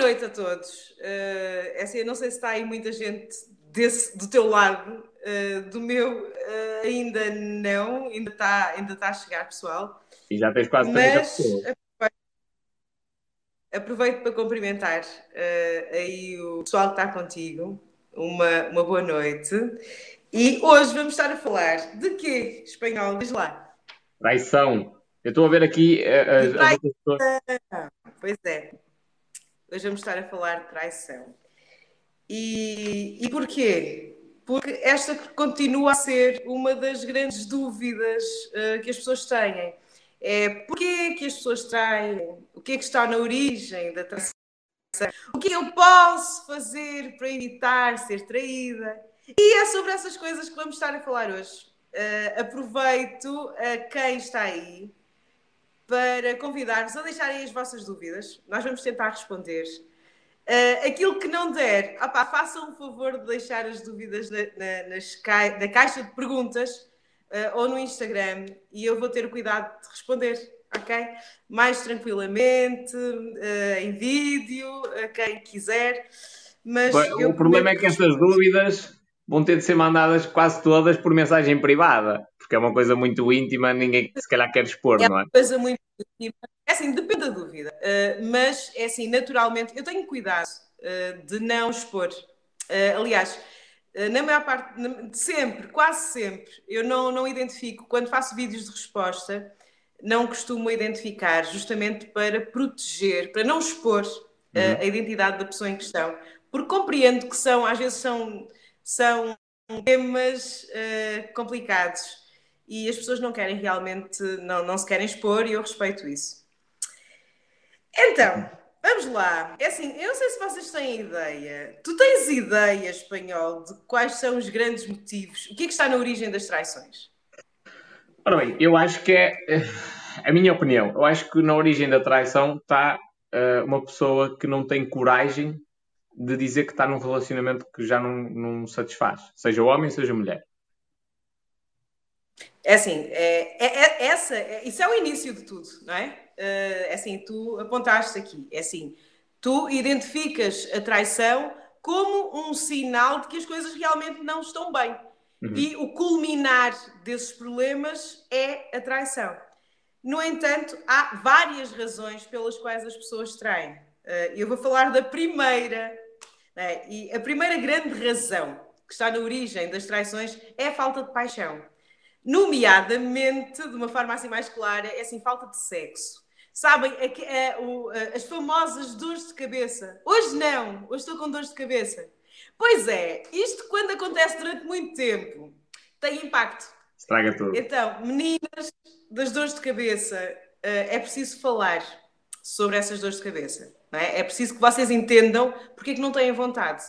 noite a todos. Uh, eu não sei se está aí muita gente desse, do teu lado, uh, do meu uh, ainda não, ainda está ainda tá a chegar, pessoal. E já tens quase 30 pessoas. Aproveito, para cumprimentar aí o pessoal que está contigo. Uma, uma boa noite. E hoje vamos estar a falar de quê, espanhol? Diz lá. Traição. Eu estou a ver aqui as, as outras pessoas. Pois é. Hoje vamos estar a falar de traição. E, e porquê? Porque esta continua a ser uma das grandes dúvidas uh, que as pessoas têm. É porquê que as pessoas traem? O que é que está na origem da traição? O que eu posso fazer para evitar ser traída? E é sobre essas coisas que vamos estar a falar hoje. Uh, aproveito a quem está aí para convidar-vos a deixarem as vossas dúvidas. Nós vamos tentar responder. Uh, aquilo que não der, opa, façam o favor de deixar as dúvidas na, na, nas na caixa de perguntas uh, ou no Instagram e eu vou ter o cuidado de responder, ok? Mais tranquilamente, uh, em vídeo, a quem quiser. Mas Bem, o problema é que estas dúvidas vão ter de ser mandadas quase todas por mensagem privada porque é uma coisa muito íntima, ninguém se calhar quer expor, é não é? É uma coisa muito íntima. É assim, depende da dúvida. Uh, mas é assim, naturalmente, eu tenho cuidado uh, de não expor. Uh, aliás, na maior parte, de sempre, quase sempre, eu não, não identifico, quando faço vídeos de resposta, não costumo identificar, justamente para proteger, para não expor uhum. a identidade da pessoa em questão, porque compreendo que são, às vezes são, são temas complicados e as pessoas não querem realmente, não, não se querem expor e eu respeito isso. Então, vamos lá. É assim, eu não sei se vocês têm ideia. Tu tens ideia, espanhol, de quais são os grandes motivos? O que é que está na origem das traições? Ora bem, eu acho que é eh, a minha opinião. Eu acho que na origem da traição está uh, uma pessoa que não tem coragem de dizer que está num relacionamento que já não, não satisfaz, seja homem, seja mulher. É assim, é, é, é essa, é, isso é o início de tudo, não é? é assim, tu apontaste aqui, é assim, tu identificas a traição como um sinal de que as coisas realmente não estão bem. Uhum. E o culminar desses problemas é a traição. No entanto, há várias razões pelas quais as pessoas traem. Uh, eu vou falar da primeira. Né? E a primeira grande razão que está na origem das traições é a falta de paixão. Nomeadamente, de uma forma assim mais clara, é assim, falta de sexo. Sabem, é que, é, o, as famosas dores de cabeça. Hoje não, hoje estou com dores de cabeça. Pois é, isto quando acontece durante muito tempo tem impacto. Estraga tudo. Então, meninas das dores de cabeça, eh, é preciso falar sobre essas dores de cabeça. É? é? preciso que vocês entendam porque é que não têm vontade.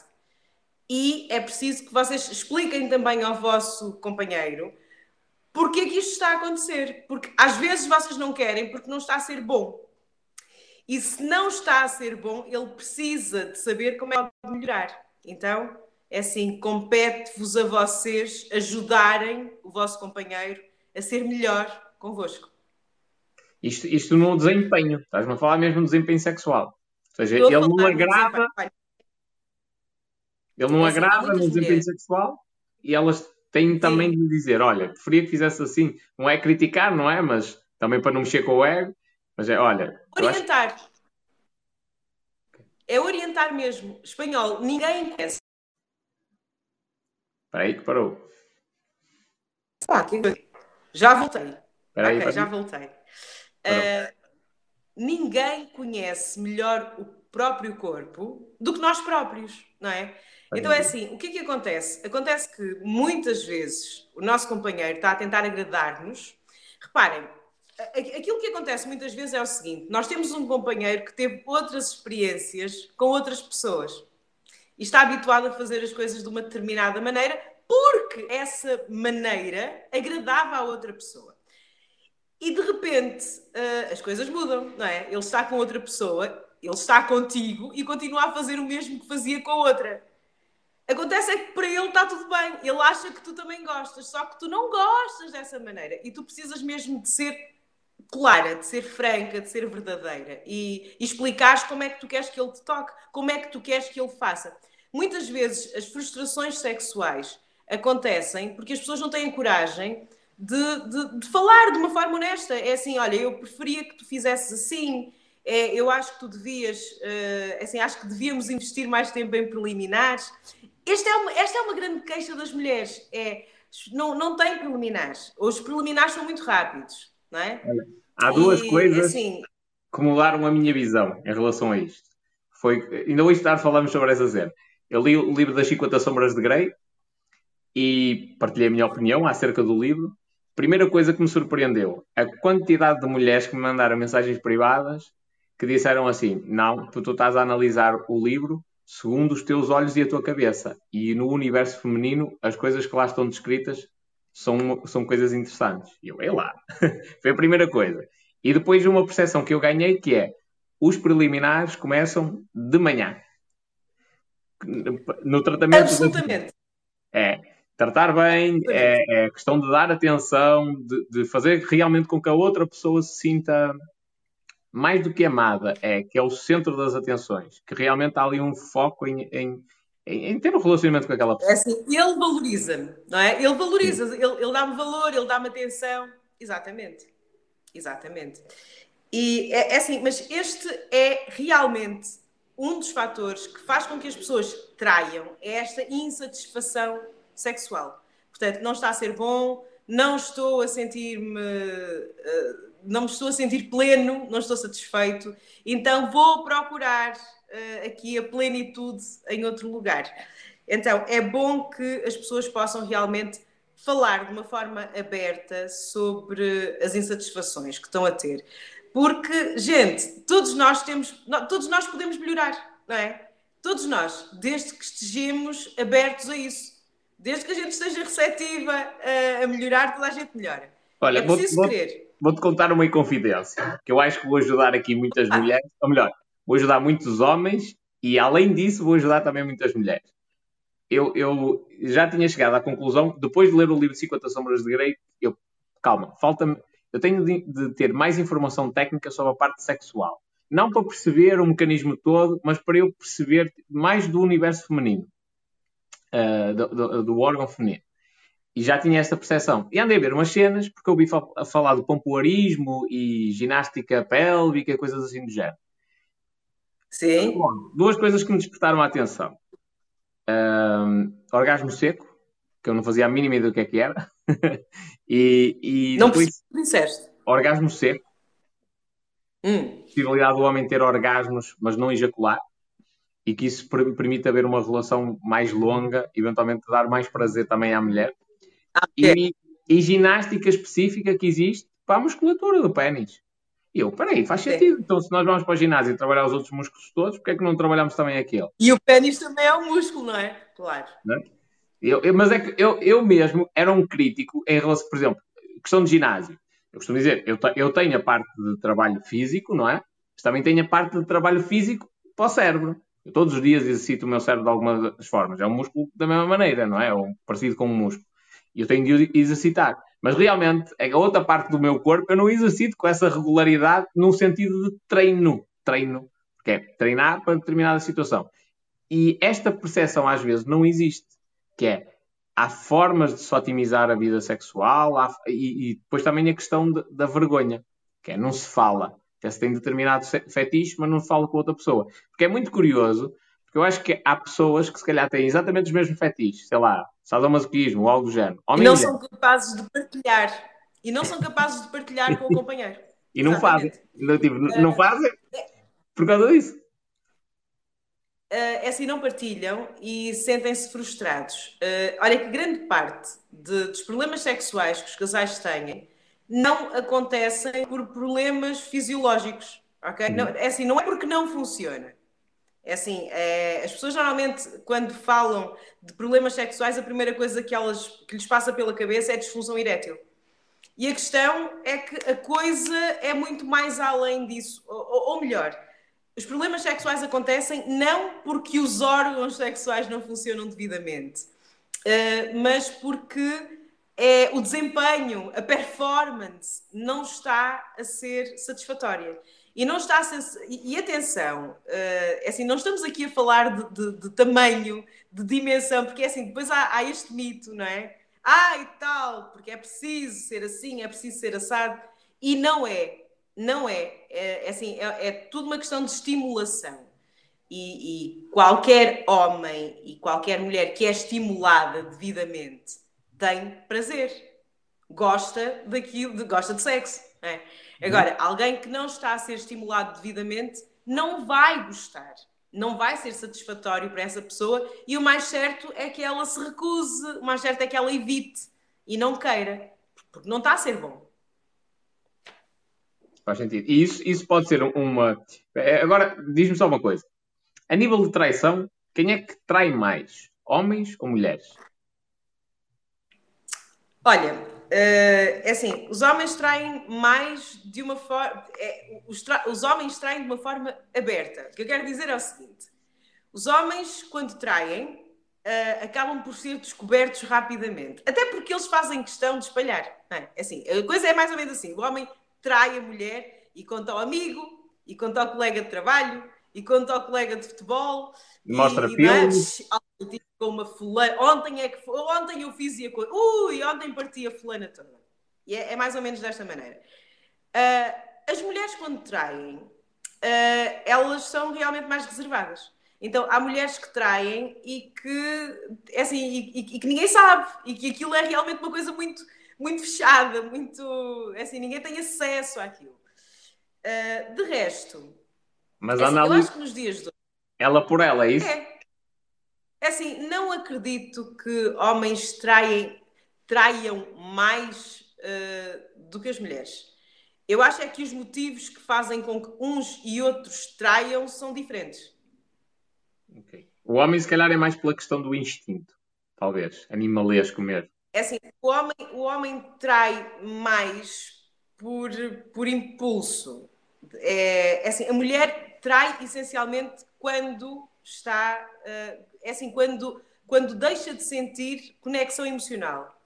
E é preciso que vocês expliquem também ao vosso companheiro Porquê que isto está a acontecer? Porque às vezes vocês não querem porque não está a ser bom. E se não está a ser bom, ele precisa de saber como é que pode melhorar. Então, é assim, compete-vos a vocês ajudarem o vosso companheiro a ser melhor convosco. Isto, isto no desempenho. Estás-me a falar mesmo do desempenho sexual. Ou seja, ele não agrada... Ele não é agrada no desempenho mulheres. sexual e elas tem também de dizer, olha, preferia que fizesse assim. Não é criticar, não é? Mas também para não mexer com o ego. Mas é, olha... Orientar. Acho... É orientar mesmo. Espanhol, ninguém conhece. Espera aí que parou. Ah, que... Já voltei. Peraí, ok, já voltei. Uh, ninguém conhece melhor o próprio corpo do que nós próprios, não é? Então é assim, o que é que acontece? Acontece que muitas vezes o nosso companheiro está a tentar agradar-nos. Reparem, aquilo que acontece muitas vezes é o seguinte: nós temos um companheiro que teve outras experiências com outras pessoas e está habituado a fazer as coisas de uma determinada maneira porque essa maneira agradava a outra pessoa. E de repente uh, as coisas mudam, não é? Ele está com outra pessoa, ele está contigo e continua a fazer o mesmo que fazia com a outra. Acontece é que para ele está tudo bem. Ele acha que tu também gostas, só que tu não gostas dessa maneira. E tu precisas mesmo de ser clara, de ser franca, de ser verdadeira e, e explicares como é que tu queres que ele te toque, como é que tu queres que ele faça. Muitas vezes as frustrações sexuais acontecem porque as pessoas não têm coragem de, de, de, falar de uma forma honesta. É assim, olha, eu preferia que tu fizesses assim, é, eu acho que tu devias, uh, assim, acho que devíamos investir mais tempo em preliminares. Esta é uma, esta é uma grande queixa das mulheres, é, não, não tem preliminares, os preliminares são muito rápidos, não é? Há duas e, coisas assim, que mudaram a minha visão em relação a isto. Foi, ainda hoje tarde falamos sobre essa cena. Eu li o livro das 50 Sombras de Grey e partilhei a minha opinião acerca do livro. Primeira coisa que me surpreendeu, a quantidade de mulheres que me mandaram mensagens privadas que disseram assim: Não, tu, tu estás a analisar o livro segundo os teus olhos e a tua cabeça. E no universo feminino, as coisas que lá estão descritas são, são coisas interessantes. E eu, é lá. Foi a primeira coisa. E depois uma percepção que eu ganhei que é os preliminares começam de manhã. No tratamento. Absolutamente. É. Tratar bem, é, é, questão de dar atenção, de, de fazer realmente com que a outra pessoa se sinta mais do que amada, é que é o centro das atenções, que realmente há ali um foco em, em, em, em ter um relacionamento com aquela pessoa. É assim, ele valoriza-me, não é? Ele valoriza, ele, ele dá-me valor, ele dá-me atenção. Exatamente. Exatamente. E é, é assim, mas este é realmente um dos fatores que faz com que as pessoas traiam, é esta insatisfação sexual. Portanto, não está a ser bom, não estou a sentir-me. Uh, não me estou a sentir pleno, não estou satisfeito, então vou procurar uh, aqui a plenitude em outro lugar. Então, é bom que as pessoas possam realmente falar de uma forma aberta sobre as insatisfações que estão a ter. Porque, gente, todos nós temos, todos nós podemos melhorar, não é? Todos nós, desde que estejamos abertos a isso. Desde que a gente esteja receptiva a, a melhorar, toda a gente melhora. Olha, é preciso vou, querer. Vou-te contar uma inconfidência, que eu acho que vou ajudar aqui muitas mulheres, ou melhor, vou ajudar muitos homens e, além disso, vou ajudar também muitas mulheres. Eu, eu já tinha chegado à conclusão, depois de ler o livro 50 Sombras de Grey, eu, calma, falta-me, eu tenho de, de ter mais informação técnica sobre a parte sexual. Não para perceber o mecanismo todo, mas para eu perceber mais do universo feminino, uh, do, do, do órgão feminino e já tinha esta percepção. E andei a ver umas cenas, porque eu ouvi a falar do pompoarismo e ginástica pélvica, coisas assim do género. Sim. Bom, duas coisas que me despertaram a atenção. Um, orgasmo seco, que eu não fazia a mínima ideia do que é que era. e, e não depois, disseste. Orgasmo seco. Hum. Possibilidade do homem ter orgasmos, mas não ejacular. E que isso permite haver uma relação mais longa, eventualmente dar mais prazer também à mulher. E, e, ginástica específica que existe para a musculatura do pênis. E eu, peraí, faz sentido. Então, se nós vamos para o ginásio e trabalhar os outros músculos todos, porque é que não trabalhamos também aquele? E o pênis também é um músculo, não é? Claro. Não é? Eu, eu, mas é que eu, eu mesmo era um crítico em relação, por exemplo, questão de ginásio. Eu costumo dizer, eu, eu tenho a parte de trabalho físico, não é? Mas também tenho a parte de trabalho físico para o cérebro. Eu todos os dias exercito o meu cérebro de algumas formas. É um músculo da mesma maneira, não é? é um, parecido com um músculo. E eu tenho de exercitar. Mas realmente, a outra parte do meu corpo eu não exercito com essa regularidade no sentido de treino. Treino. Porque é treinar para determinada situação. E esta percepção às vezes não existe. Que é, há formas de se otimizar a vida sexual há, e, e, depois também a questão de, da vergonha. Que é, não se fala. Que é, se tem determinado fetiche, mas não se fala com outra pessoa. Porque é muito curioso, porque eu acho que há pessoas que se calhar têm exatamente os mesmos fetiches. Sei lá, sadomasoquismo ou algo do género. Homem e não são capazes de partilhar. E não são capazes de partilhar com o companheiro. e não Exatamente. fazem. Não, tipo, não eh, fazem por causa disso. Uh, é assim, não partilham e sentem-se frustrados. Uh, olha que grande parte de, dos problemas sexuais que os casais têm não acontecem por problemas fisiológicos, ok? Não, é assim, não é porque não funciona. É assim, é, as pessoas normalmente, quando falam de problemas sexuais, a primeira coisa que, elas, que lhes passa pela cabeça é disfunção erétil. E a questão é que a coisa é muito mais além disso. Ou, ou melhor, os problemas sexuais acontecem não porque os órgãos sexuais não funcionam devidamente, uh, mas porque é o desempenho, a performance não está a ser satisfatória. E não está ser. E, atenção, uh, assim, não estamos aqui a falar de, de, de, tamanho, de dimensão, porque é assim, depois há, há este mito, não é? Ah, e tal, porque é preciso ser assim, é preciso ser assado. E não é. Não é. É, é assim, é, é tudo uma questão de estimulação. E, e, qualquer homem e qualquer mulher que é estimulada devidamente tem prazer, gosta daquilo, gosta de sexo. É? Agora, alguém que não está a ser estimulado devidamente não vai gostar, não vai ser satisfatório para essa pessoa e o mais certo é que ela se recuse, o mais certo é que ela evite e não queira, porque não está a ser bom. Faz sentido. E isso, isso pode ser uma. É, agora, diz-me só uma coisa. A nível de traição, quem é que trai mais? Homens ou mulheres? Olha, eh, é assim, os homens traem mais de uma forma. É, os, os, homens traem de uma forma aberta. O que eu quero dizer é o seguinte: os homens, quando traem, uh, acabam por ser descobertos rapidamente. Até porque eles fazem questão de espalhar. É? é? Assim, a coisa é mais ou menos assim: o homem trai a mulher e conta ao amigo, e conta ao colega de trabalho, e conta ao colega de futebol. Mostra e, filmes. Com uma fulana. Ontem, é que, ontem eu fiz e a coisa. Ui, ontem parti a fulana toda. E é, é mais ou menos desta maneira. Uh, as mulheres, quando traem, uh, elas são realmente mais reservadas. Então, há mulheres que traem e que, é assim, e, e, e, que ninguém sabe, e que aquilo é realmente uma coisa muito, muito fechada, muito, é assim, ninguém tem acesso àquilo. Uh, de resto, mas é assim, eu acho que nos dias de hoje, ela por ela, é isso? É. É assim, não acredito que homens traem, traiam mais uh, do que as mulheres. Eu acho é que os motivos que fazem com que uns e outros traiam são diferentes. Okay. O homem, se calhar, é mais pela questão do instinto, talvez, animalesco mesmo. É assim, o homem, o homem trai mais por, por impulso. É, é assim, a mulher trai essencialmente quando está, uh, é assim, quando, quando deixa de sentir conexão emocional.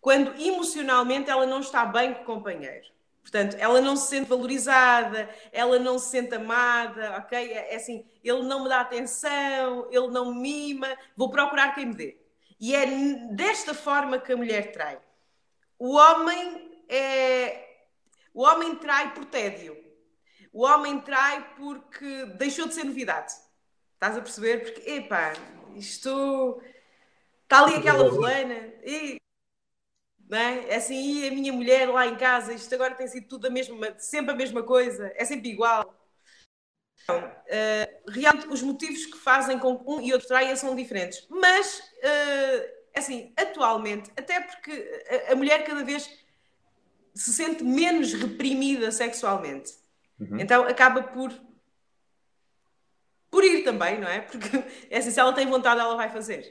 Quando emocionalmente ela não está bem com o companheiro. Portanto, ela não se sente valorizada, ela não se sente amada, ok? É, é assim, ele não me dá atenção, ele não me mima, vou procurar quem me dê. E é desta forma que a mulher trai. O homem é. O homem trai por tédio. O homem trai porque deixou de ser novidade. Estás a perceber? Porque, epá, isto. Está ali aquela fulana. E, não é? é assim, e a minha mulher lá em casa, isto agora tem sido tudo a mesma, sempre a mesma coisa, é sempre igual. Então, uh, realmente, os motivos que fazem com que um e outro traia são diferentes. Mas, uh, assim, atualmente, até porque a, a mulher cada vez se sente menos reprimida sexualmente. Uhum. Então acaba por por ir também, não é? Porque é assim, se ela tem vontade, ela vai fazer.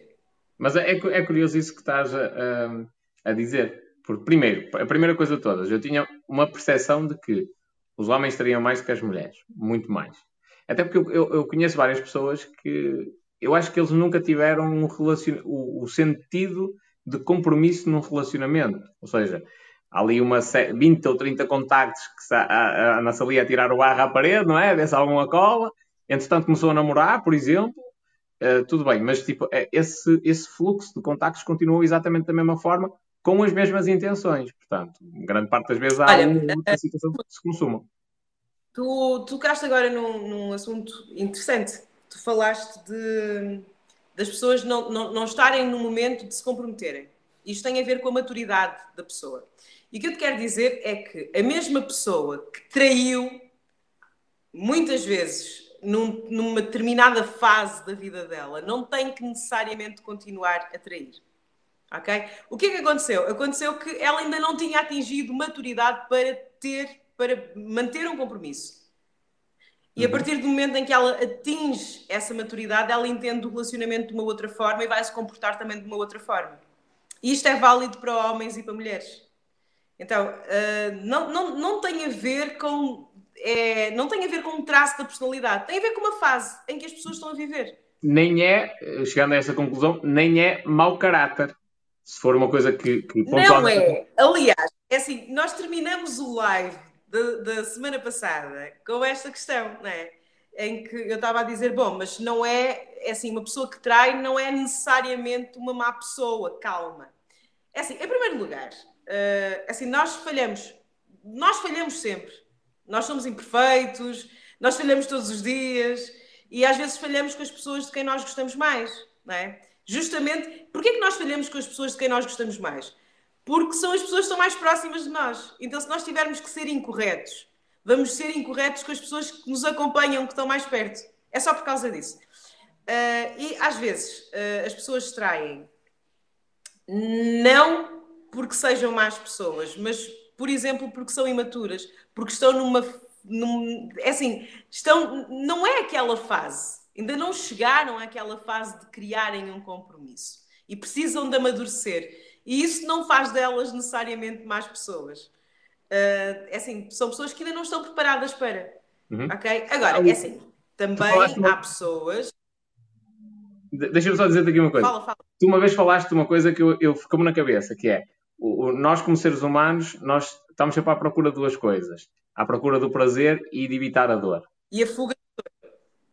Mas é, é curioso isso que estás a, a, dizer. Porque, primeiro, a primeira coisa de todas, eu tinha uma percepção de que os homens teriam mais que as mulheres. Muito mais. Até porque eu, eu, eu conheço várias pessoas que eu acho que eles nunca tiveram um relacion... o, o sentido de compromisso num relacionamento. Ou seja, há ali uma 20 ou 30 contactos que a, a, a a tirar o barro à parede, não é? Vê se alguma cola. Entretanto começou a namorar, por exemplo. Uh, tudo bem, mas tipo, é, esse, esse fluxo de contactos continua exatamente da mesma forma, com as mesmas intenções. Portanto, grande parte das vezes há Olha, uma uh, situação que se consuma. Tu tocaste agora num, num assunto interessante. Tu falaste de, das pessoas não, não, não estarem no momento de se comprometerem. Isto tem a ver com a maturidade da pessoa. E o que eu te quero dizer é que a mesma pessoa que traiu muitas vezes num, numa determinada fase da vida dela não tem que necessariamente continuar a trair. Ok? O que é que aconteceu? Aconteceu que ela ainda não tinha atingido maturidade para ter, para manter um compromisso. E a uhum. partir do momento em que ela atinge essa maturidade, ela entende o relacionamento de uma outra forma e vai se comportar também de uma outra forma. E isto é válido para homens e para mulheres. Então, uh, não, não, não tem a ver com. É, não tem a ver com um traço da personalidade, tem a ver com uma fase em que as pessoas estão a viver. Nem é, chegando a essa conclusão, nem é mau caráter. Se for uma coisa que. que Não é. Aliás, é assim, nós terminamos o live da semana passada com esta questão, não é? Em que eu estava a dizer, bom, mas não é, é assim, uma pessoa que trai não é necessariamente uma má pessoa, calma. É assim, em primeiro lugar, uh, assim, nós falhamos, nós falhamos sempre. Nós somos imperfeitos, nós falhamos todos os dias e às vezes falhamos com as pessoas de quem nós gostamos mais, não é? Justamente, porquê é que nós falhamos com as pessoas de quem nós gostamos mais? Porque são as pessoas que estão mais próximas de nós. Então, se nós tivermos que ser incorretos, vamos ser incorretos com as pessoas que nos acompanham, que estão mais perto. É só por causa disso. Uh, e às vezes uh, as pessoas traem não porque sejam más pessoas, mas, por exemplo, porque são imaturas, porque estão numa. Num, é assim, estão, não é aquela fase, ainda não chegaram àquela fase de criarem um compromisso e precisam de amadurecer. E isso não faz delas necessariamente más pessoas. Uh, é assim, são pessoas que ainda não estão preparadas para. Uhum. Ok? Agora, é assim, também há pessoas. Deixa-me só dizer-te aqui uma coisa. Fala, fala. Tu uma vez falaste uma coisa que eu, eu ficou-me na cabeça, que é o, o, nós, como seres humanos, nós estamos sempre à procura de duas coisas: à procura do prazer e de evitar a dor. E a fuga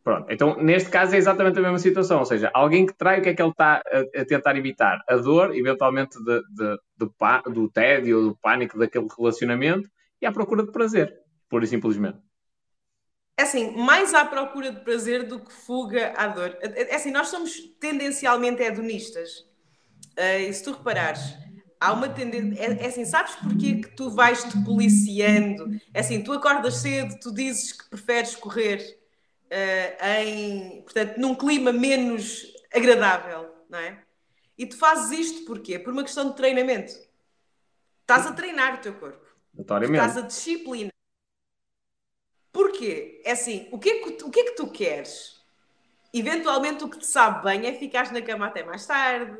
Pronto, então neste caso é exatamente a mesma situação, ou seja, alguém que trai o que é que ele está a, a tentar evitar? A dor, eventualmente, de, de, de, do tédio ou do pânico daquele relacionamento e à procura de prazer, pura e simplesmente. É assim, mais à procura de prazer do que fuga à dor. É assim, nós somos tendencialmente hedonistas. Uh, e se tu reparares, há uma tendência. É, é, assim, sabes porquê que tu vais-te policiando? É assim, tu acordas cedo, tu dizes que preferes correr uh, em, portanto, num clima menos agradável, não é? E tu fazes isto porquê? Por uma questão de treinamento. Estás a treinar o teu corpo. Estás a disciplina. Porquê? É assim, o que é que, o que é que tu queres? Eventualmente o que te sabe bem é ficar na cama até mais tarde,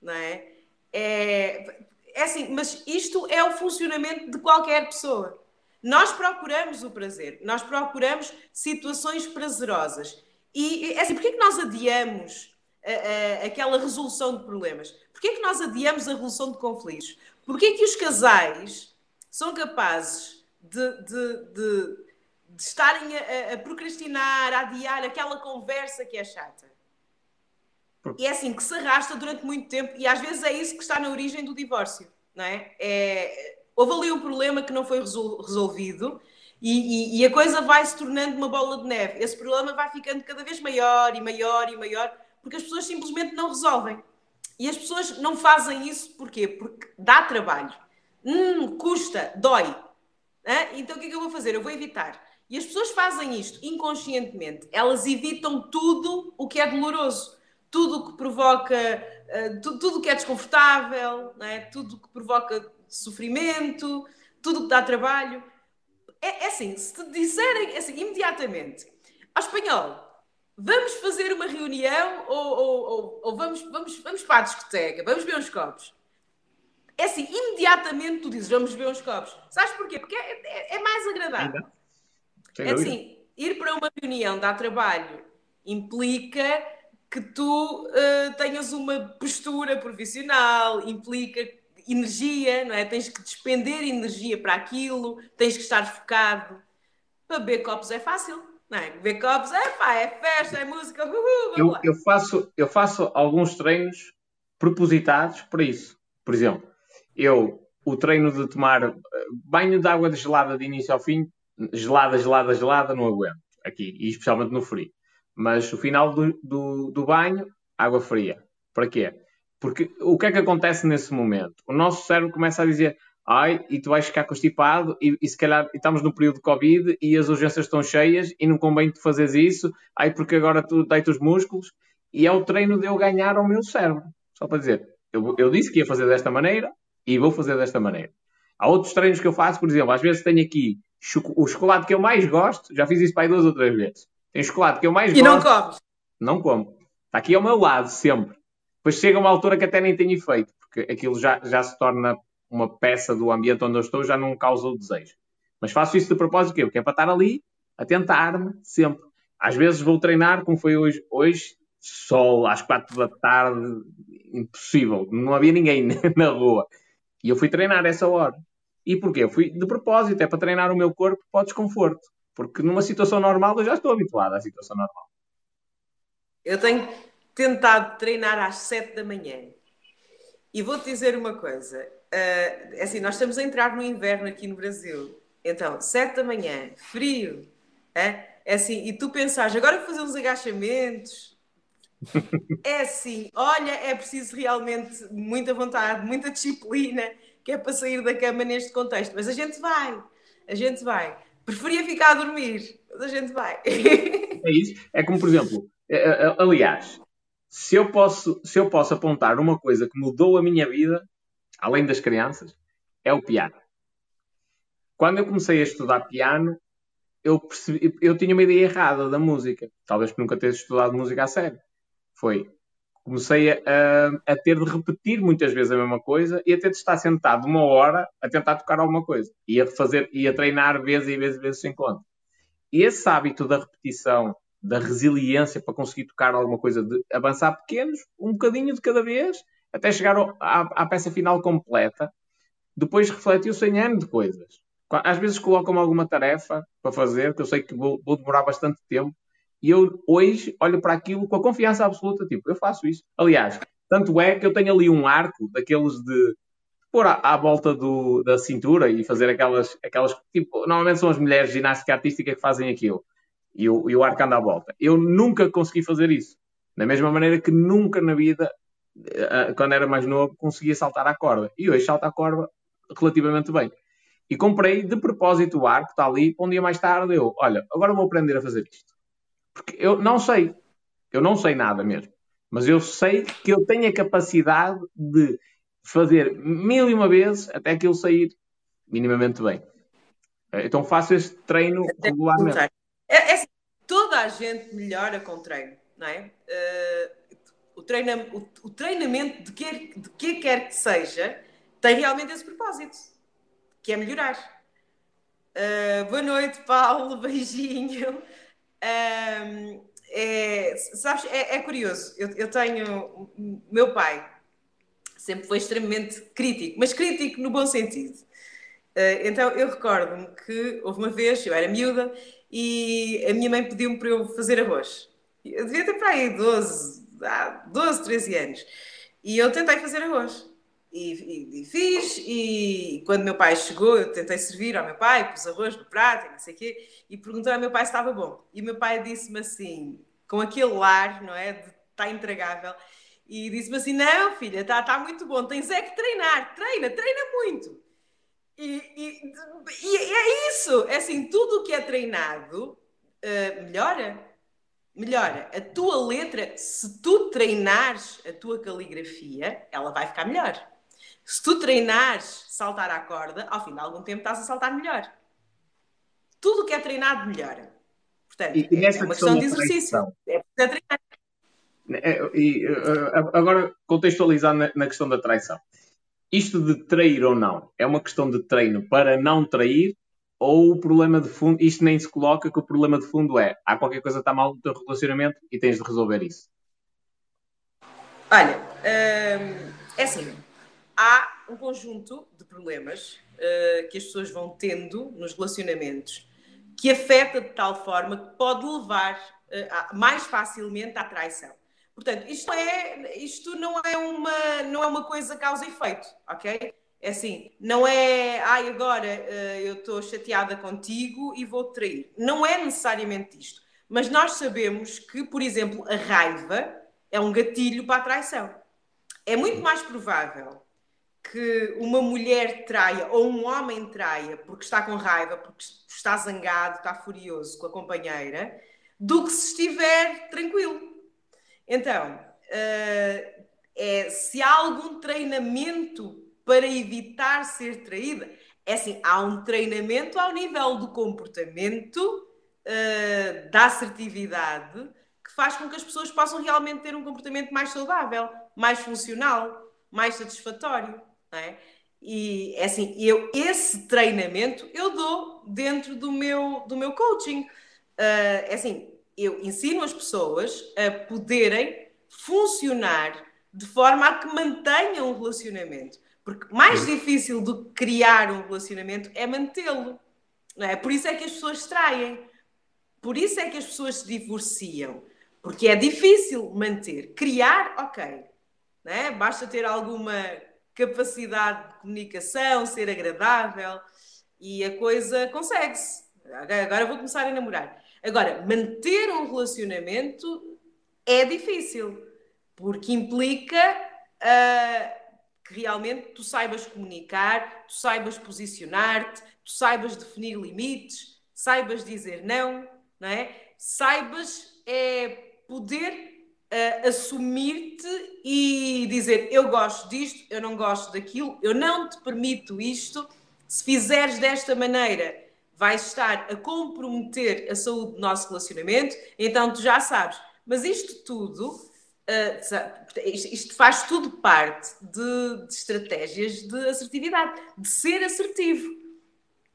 não é? É, é assim, mas isto é o funcionamento de qualquer pessoa. Nós procuramos o prazer, nós procuramos situações prazerosas. E é assim, porquê que nós adiamos a, a, aquela resolução de problemas? Porquê que nós adiamos a resolução de conflitos? Porquê que os casais são capazes de, de, de, de estarem a, a, procrastinar, a adiar aquela conversa que é chata? E é assim, que se arrasta durante muito tempo, e às vezes é isso que está na origem do divórcio, não é? é houve ali um problema que não foi resolvido e, e, e, a coisa vai se tornando uma bola de neve. Esse problema vai ficando cada vez maior e maior e maior, porque as pessoas simplesmente não resolvem. E as pessoas não fazem isso porquê? Porque dá trabalho. Hum, custa, dói. Hã? Então o que é que eu vou fazer? Eu vou evitar. E as pessoas fazem isto inconscientemente. Elas evitam tudo o que é doloroso, tudo o que provoca, uh, tudo o que é desconfortável, é? tudo o que provoca sofrimento, tudo que dá trabalho. É, é assim, se te disserem é assim, imediatamente, ao espanhol, vamos fazer uma reunião ou, ou, ou, ou, vamos, vamos, vamos para a discoteca, vamos ver uns copos. É assim, imediatamente tu dizes, vamos ver uns copos. Sabes porquê? Porque é, é, é mais agradável. É assim, ir para uma reunião dá trabalho, implica que tu uh, tenhas uma postura profissional, implica energia, não é? Tens que despender energia para aquilo, tens que estar focado. Para beber copos é fácil, não é? Beber copos é pá, é festa, é música. Uhul, eu, eu, faço, eu faço alguns treinos propositados para isso. Por exemplo, eu o treino de tomar eh, banho de água de gelada de início ao fim, gelada, gelada, gelada, não aguento aqui, e especialmente no frio. Mas o final do, do, do banho, água fria. Para quê? Porque o que é que acontece nesse momento? O nosso cérebro começa a dizer ai, e tu vais ficar constipado e, e se calhar estamos no período de Covid e as urgências estão cheias e não convém tu fazeres isso, ai porque agora tu deitas os músculos e é o treino de eu ganhar ao meu cérebro. Só para dizer, eu, eu disse que ia fazer desta maneira e vou fazer desta maneira. Há outros treinos que eu faço, por exemplo, às vezes tenho aqui o chocolate que eu mais gosto, já fiz isso para aí duas ou três vezes. Tem chocolate que eu mais e gosto. E não comes? Não como. Está aqui ao meu lado, sempre. Depois chega uma altura que até nem tenho efeito, porque aquilo já, já se torna uma peça do ambiente onde eu estou, já não causa o desejo. Mas faço isso de propósito, porque é para estar ali a tentar-me sempre. Às vezes vou treinar, como foi hoje, hoje sol às quatro da tarde, impossível, não havia ninguém na rua. E eu fui treinar essa hora. E porquê? Eu fui de propósito, é para treinar o meu corpo para o desconforto. Porque numa situação normal eu já estou habituado à situação normal. Eu tenho tentado treinar às 7 da manhã. E vou-te dizer uma coisa. Uh, assim, nós estamos a entrar no inverno aqui no Brasil. Então, 7 da manhã, frio. É, é assim, e tu pensares, agora vou fazer uns agachamentos. É assim, olha, é preciso realmente muita vontade, muita disciplina, que é para sair da cama neste contexto. Mas a gente vai, a gente vai. Preferia ficar a dormir, mas a gente vai. É isso. É como, por exemplo, é, é, aliás, se eu posso, se eu posso apontar uma coisa que mudou a minha vida, além das crianças, é o piano. Quando eu comecei a estudar piano, eu, percebi, eu tinha uma ideia errada da música. Talvez nunca ter estudado música a sério. Foi. Comecei a, a, ter de repetir muitas vezes a mesma coisa e a ter de estar sentado uma hora a tentar tocar alguma coisa. E a, fazer, e a treinar vezes e vezes e vezes sem conta. E esse hábito da repetição, da resiliência para conseguir tocar alguma coisa, de avançar pequenos, um bocadinho de cada vez, até chegar ao, à, à peça final completa, depois refletiu-se em ano de coisas. Às vezes colocam-me alguma tarefa para fazer, que eu sei que vou, vou, demorar bastante tempo, e eu hoje olho para aquilo com a confiança absoluta, tipo, eu faço isso. Aliás, tanto é que eu tenho ali um arco daqueles de pôr à, à volta do, da cintura e fazer aquelas, aquelas, tipo, normalmente são as mulheres de ginástica artística que fazem aquilo, e o, e o arco anda à volta. Eu nunca consegui fazer isso. Da mesma maneira que nunca na vida, eh, quando era mais novo, conseguia saltar a corda. E hoje salto a corda relativamente bem. E comprei de propósito o arco, está ali, um dia mais tarde eu, olha, agora vou aprender a fazer isto. Porque eu não sei, eu não sei nada mesmo, mas eu sei que eu tenho a capacidade de fazer mil e uma vezes até que eu sair minimamente bem. Então faço este treino regularmente. É, é, assim, toda a gente melhora com treino, não é? Uh, o, treina, o, o, treinamento de que, de que quer que seja tem realmente esse propósito que é melhorar. Uh, boa noite, Paulo, beijinho. É, sabes, é, é curioso. Eu, eu, tenho. Meu pai sempre foi extremamente crítico, mas crítico no bom sentido. Uh, então eu recordo-me que houve uma vez, eu era miúda, e a minha mãe pediu-me para eu fazer arroz. Eu devia ter para aí 12, 12, 13 anos. E eu tentei fazer arroz. E, e, e, fiz, e quando meu pai chegou, eu tentei servir ao meu pai, pus arroz no prato e não sei o quê, e perguntei ao meu pai se estava bom. E meu pai disse-me assim, com aquele ar, não é, de está intragável, e disse-me assim, não filha, está tá muito bom, tens é que treinar, treina, treina muito. E, e, e é isso, é assim, tudo o que é treinado uh, melhora, melhora. A tua letra, se tu treinares a tua caligrafia, ela vai ficar melhor. Se tu treinares saltar à corda, ao fim de algum tempo estás a saltar melhor. Tudo o que é treinado melhora. Portanto, e, e é uma questão de exercício. É treinar. É, e, agora, contextualizando na, na questão da traição. Isto de trair ou não é uma questão de treino para não trair ou o problema de fundo, isto nem se coloca que o problema de fundo é há qualquer coisa que está mal no teu relacionamento e tens de resolver isso? Olha, hum, é assim, há um conjunto de problemas uh, que as pessoas vão tendo nos relacionamentos que afeta de tal forma que pode levar uh, mais facilmente à traição. Portanto, isto, é, isto não, é uma, não é uma coisa causa e efeito, ok? É assim, não é, ai, agora uh, eu estou chateada contigo e vou trair. Não é necessariamente isto. Mas nós sabemos que, por exemplo, a raiva é um gatilho para a traição. É muito mais provável que uma mulher traia ou um homem traia porque está com raiva, porque está zangado, está furioso com a companheira, do que se estiver tranquilo. Então, uh, é, se há algum treinamento para evitar ser traída, é assim, há um treinamento ao nível do comportamento, uh, da assertividade, que faz com que as pessoas possam realmente ter um comportamento mais saudável, mais funcional, mais satisfatório. É? E é assim, eu, esse treinamento eu dou dentro do meu, do meu coaching. Uh, é assim, eu ensino as pessoas a poderem funcionar de forma a que mantenha um relacionamento. Porque mais difícil do que criar um relacionamento é mantê-lo. Não é? Por isso é que as pessoas traem. Por isso é que as pessoas se divorciam. Porque é difícil manter. Criar, ok. Não é? Basta ter alguma capacidade de comunicação, ser agradável e a coisa consegue-se. Agora vou começar a namorar. Agora, manter um relacionamento é difícil, porque implica uh, que realmente tu saibas comunicar, tu saibas posicionar-te, tu saibas definir limites, saibas dizer não, não é? Saibas é, poder uh, assumir-te e dizer eu gosto disto, eu não gosto daquilo, eu não te permito isto. Se fizeres desta maneira, vais estar a comprometer a saúde do nosso relacionamento, então tu já sabes. Mas isto tudo, uh, isto faz tudo parte de, de, estratégias de assertividade, de ser assertivo.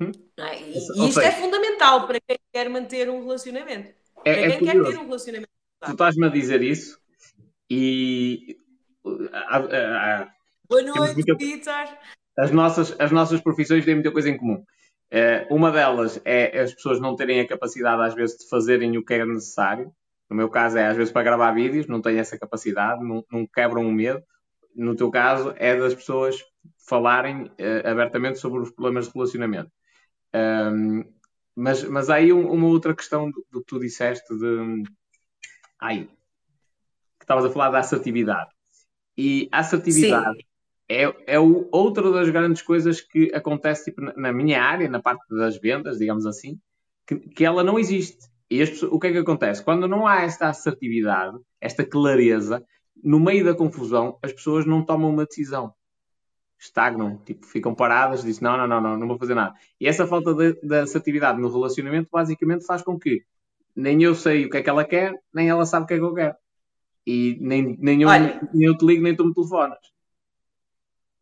Hum? É? E, e, isto é fundamental para quem quer manter um relacionamento. É, para é quem quer ter um relacionamento. Tu estás-me a dizer isso e. Boa noite, muita... Peter. As nossas, as nossas profissões têm muita coisa em comum. Uh, uma delas é as pessoas não terem a capacidade, às vezes, de fazerem o que é necessário. No meu caso, é às vezes para gravar vídeos, não tenho essa capacidade, não, não quebram o medo. No teu caso, é das pessoas falarem uh, abertamente sobre os problemas de relacionamento. Um, mas, mas há aí um, uma outra questão do, do, que tu disseste de. Ai, que estavas a falar da assertividade. E a assertividade Sim é, é o, outra das grandes coisas que acontece tipo, na minha área, na parte das vendas, digamos assim, que, que ela não existe. E o que é que acontece? Quando não há esta assertividade, esta clareza, no meio da confusão, as pessoas não tomam uma decisão. Estagnam, tipo, ficam paradas, dizem não, não, não, não, não vou fazer nada. E essa falta de, de assertividade no relacionamento basicamente faz com que nem eu sei o que é que ela quer, nem ela sabe o que é que eu quero. E nem, nem, eu, Olha, nem eu te ligo, nem tu me telefonas.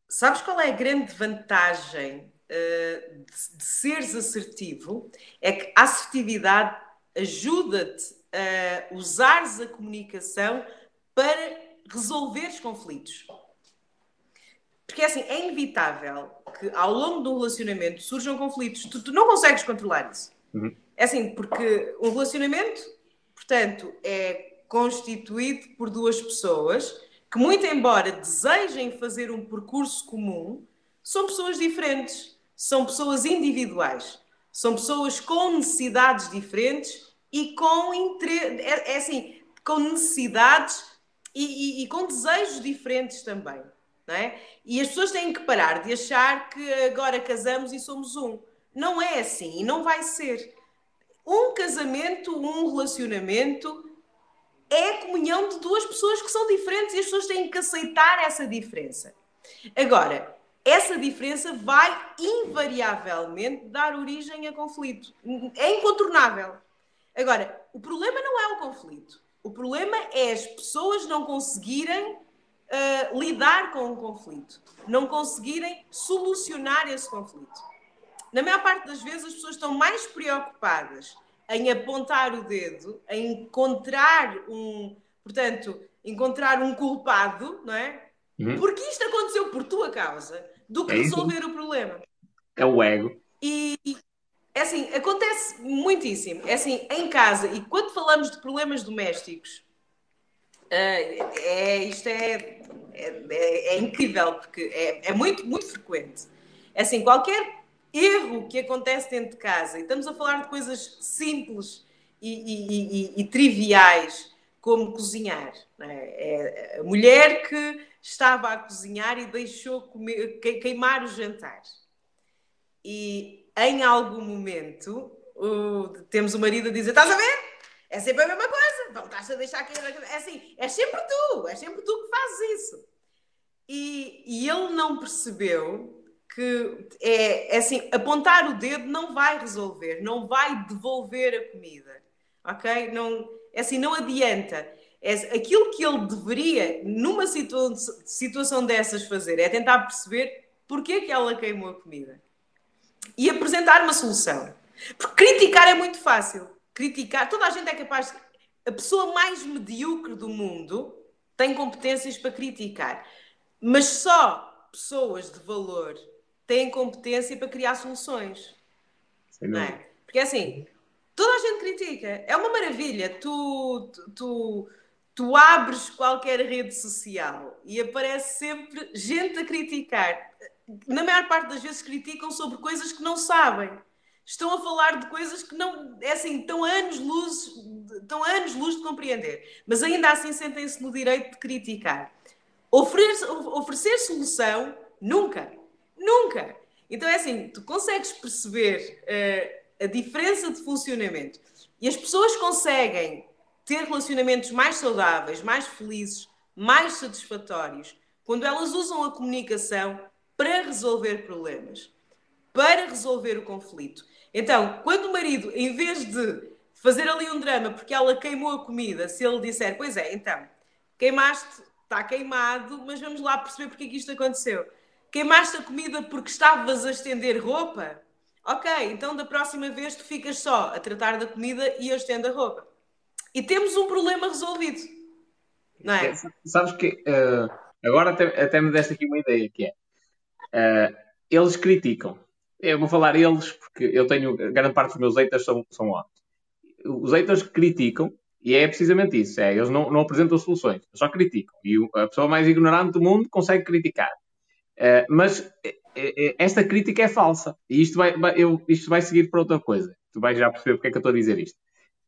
Sabes qual é a grande vantagem uh, de, de, seres assertivo? É que a assertividade ajuda-te a usares a comunicação para resolveres conflitos. Porque assim, é inevitável que ao longo do relacionamento surjam conflitos. Tu, tu não consegues controlar isso. Uhum. É assim, porque um relacionamento, portanto, é constituído por duas pessoas que, muito embora desejem fazer um percurso comum, são pessoas diferentes, são pessoas individuais, são pessoas com necessidades diferentes e com interesse, é, é, assim, com necessidades e, e, e, com desejos diferentes também. Não é? E as pessoas têm que parar de achar que agora casamos e somos um. Não é assim e não vai ser. Um casamento, um relacionamento é a comunhão de duas pessoas que são diferentes e as pessoas têm que aceitar essa diferença. Agora, essa diferença vai invariavelmente dar origem a conflito. É incontornável. Agora, o problema não é o conflito. O problema é as pessoas não conseguirem uh, lidar com o conflito, não conseguirem solucionar esse conflito. Na maior parte das vezes, as pessoas estão mais preocupadas em apontar o dedo, em encontrar um, portanto, encontrar um culpado, não é? Uhum. Porque isto aconteceu por tua causa, do que é resolver o problema. É o ego. E é assim, acontece muitíssimo. É assim, em casa, e quando falamos de problemas domésticos, uh, é, isto é, é, é, incrível, porque é, é muito, muito frequente. É assim, qualquer erro que acontece dentro de casa, e estamos a falar de coisas simples e, e, e, e triviais, como cozinhar. É? é? a mulher que estava a cozinhar e deixou comer, queimar o jantar. E em algum momento temos o marido a dizer: Estás a ver? É sempre a mesma coisa, voltaste a deixar. É assim, é sempre tu, é sempre tu que fazes isso. E, e ele não percebeu que é, é, assim, apontar o dedo não vai resolver, não vai devolver a comida, ok? Não, é assim, não adianta. É, aquilo que ele deveria, numa situa situação dessas, fazer é tentar perceber porquê que ela queimou a comida e apresentar uma solução. Porque criticar é muito fácil. Criticar, toda a gente é capaz. A pessoa mais medíocre do mundo tem competências para criticar, mas só pessoas de valor têm competência para criar soluções. Não é? Porque assim, toda a gente critica, é uma maravilha. Tu, tu, tu, tu abres qualquer rede social e aparece sempre gente a criticar. Na maior parte das vezes criticam sobre coisas que não sabem estão a falar de coisas que não, é assim, estão anos luz, estão anos luz de compreender, mas ainda assim sentem-se no direito de criticar. Oferecer, oferecer solução, nunca, nunca. Então é assim, tu consegues perceber uh, a diferença de funcionamento e as pessoas conseguem ter relacionamentos mais saudáveis, mais felizes, mais satisfatórios, quando elas usam a comunicação para resolver problemas, para resolver o conflito. Então, quando o marido, em vez de fazer ali um drama porque ela queimou a comida, se ele disser, pois é, então, queimaste, está queimado, mas vamos lá perceber porque é que isto aconteceu. Queimaste a comida porque estavas a estender roupa? Ok, então da próxima vez tu ficas só a tratar da comida e a estender a roupa. E temos um problema resolvido. Não é? Sabes que uh, agora até, até, me deste aqui uma ideia que é uh, eles criticam eu vou falar eles, porque eu tenho, grande parte dos meus haters são, são ótimos. Os haters criticam, e é precisamente isso, é, eles não, não apresentam soluções, só criticam. E a pessoa mais ignorante do mundo consegue criticar. Uh, mas uh, esta crítica é falsa. E isto vai, eu, isto vai seguir para outra coisa. Tu vais já perceber porque é que eu estou a dizer isto.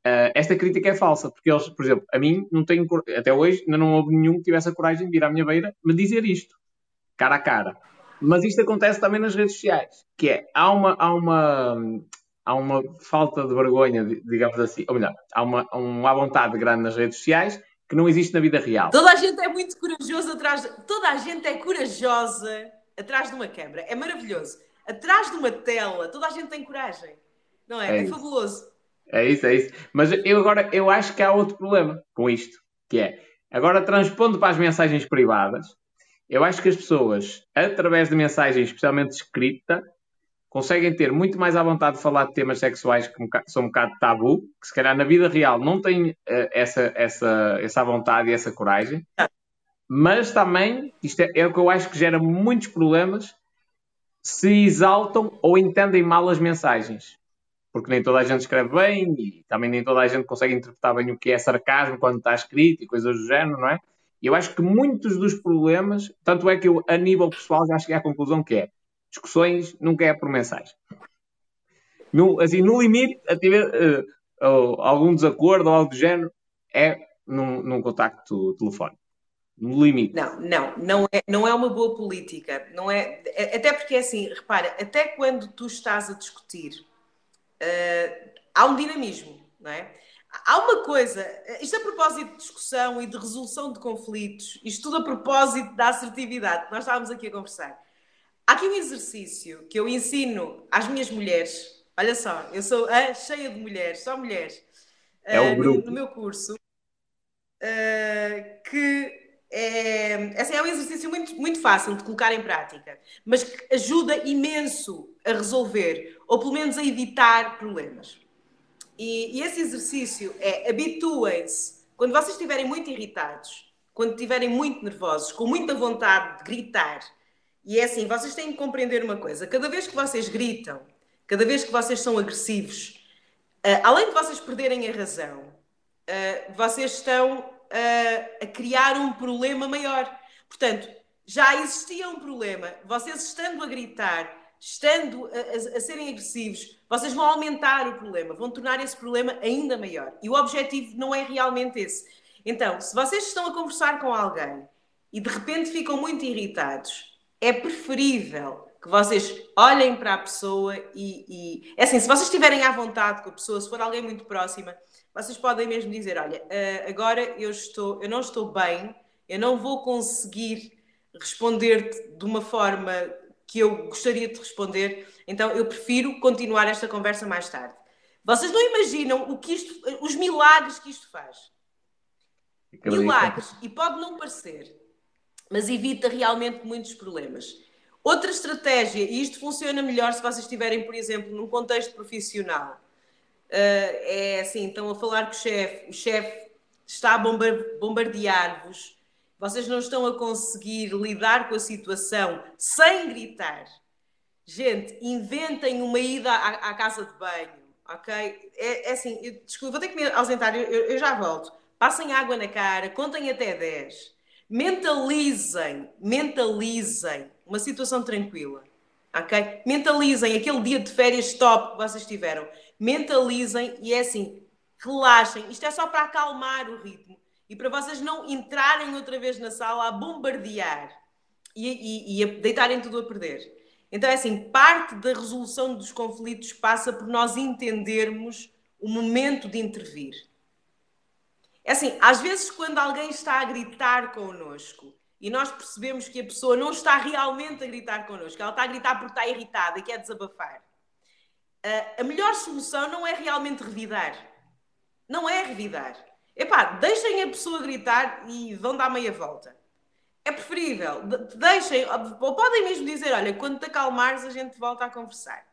Uh, esta crítica é falsa, porque eles, por exemplo, a mim não tenho, até hoje, ainda não houve nenhum que tivesse a coragem de vir à minha beira me dizer isto, cara a cara. Mas isto acontece também nas redes sociais, que é, há uma, há uma, há uma falta de vergonha, digamos assim, ou melhor, há uma, uma vontade grande nas redes sociais que não existe na vida real. Toda a gente é muito corajosa atrás, de... toda a gente é corajosa atrás de uma câmara, é maravilhoso. Atrás de uma tela, toda a gente tem coragem, não é? É, é fabuloso. É isso, é isso. Mas eu agora, eu acho que há outro problema com isto, que é, agora transpondo para as mensagens privadas, eu acho que as pessoas, através de mensagem, especialmente escrita, conseguem ter muito mais à vontade de falar de temas sexuais que são um bocado tabu, que se calhar na vida real não têm uh, essa, essa, essa vontade e essa coragem. Mas também, isto é, é o que eu acho que gera muitos problemas, se exaltam ou entendem mal as mensagens. Porque nem toda a gente escreve bem e também nem toda a gente consegue interpretar bem o que é sarcasmo quando está escrito e coisas do género, não é? E eu acho que muitos dos problemas, tanto é que eu, a nível pessoal, já cheguei à conclusão que é discussões nunca é por mensagem. No, assim, no limite, a tiver, uh, algum desacordo ou algo do género, é num, num contacto telefónico. No limite. Não, não, não é, não é uma boa política. Não é, é até porque é assim, repara, até quando tu estás a discutir, uh, há um dinamismo, não é? Há uma coisa, isto a propósito de discussão e de resolução de conflitos, isto tudo a propósito da assertividade que nós estávamos aqui a conversar. Há aqui um exercício que eu ensino às minhas mulheres. Olha só, eu sou a cheia de mulheres, só mulheres, é uh, no, no, meu curso, uh, que é, assim, é um exercício muito, muito fácil de colocar em prática, mas que ajuda imenso a resolver, ou pelo menos a evitar problemas. E, e esse exercício é habituem-se, quando vocês estiverem muito irritados, quando estiverem muito nervosos, com muita vontade de gritar, e é assim, vocês têm que compreender uma coisa: cada vez que vocês gritam, cada vez que vocês são agressivos, uh, além de vocês perderem a razão, uh, vocês estão uh, a criar um problema maior. Portanto, já existia um problema. Vocês estando a gritar, estando a, a, a, serem agressivos, vocês vão aumentar o problema, vão tornar esse problema ainda maior. E o objetivo não é realmente esse. Então, se vocês estão a conversar com alguém e de repente ficam muito irritados, é preferível que vocês olhem para a pessoa e, e. É assim, se vocês estiverem à vontade com a pessoa, se for alguém muito próxima, vocês podem mesmo dizer: olha, eh, agora eu, estou, eu não estou bem, eu não vou conseguir responder-te de uma forma que eu gostaria de responder, então eu prefiro continuar esta conversa mais tarde. Vocês não imaginam o que isto, os milagres que isto faz. Milagres, e pode não parecer, mas evita realmente muitos problemas. Outra estratégia, e isto funciona melhor se vocês estiverem, por exemplo, num contexto profissional, eh, é assim, estão a falar com o chefe, o chefe está a bombardear-vos vocês não estão a conseguir lidar com a situação sem gritar. Gente, inventem uma ida à, à casa de banho, ok? É, é assim, eu, desculpa, vou ter que me ausentar, eu, eu já volto. Passem água na cara, contem até 10. Mentalizem, mentalizem uma situação tranquila, ok? Mentalizem aquele dia de férias top que vocês tiveram. Mentalizem e é assim, relaxem. Isto é só para acalmar o ritmo e para vocês não entrarem outra vez na sala a bombardear e, e, e a deitarem tudo a perder. Então é assim, parte da resolução dos conflitos passa por nós entendermos o momento de intervir. É assim, às vezes quando alguém está a gritar connosco e nós percebemos que a pessoa não está realmente a gritar connosco, ela está a gritar porque está irritada quer desabafar, a melhor solução não é realmente revidar. Não é revidar. Epá, deixem a pessoa gritar e vão dar meia volta. É preferível. Deixem, ou podem mesmo dizer: olha, quando te acalmares, a gente volta a conversar.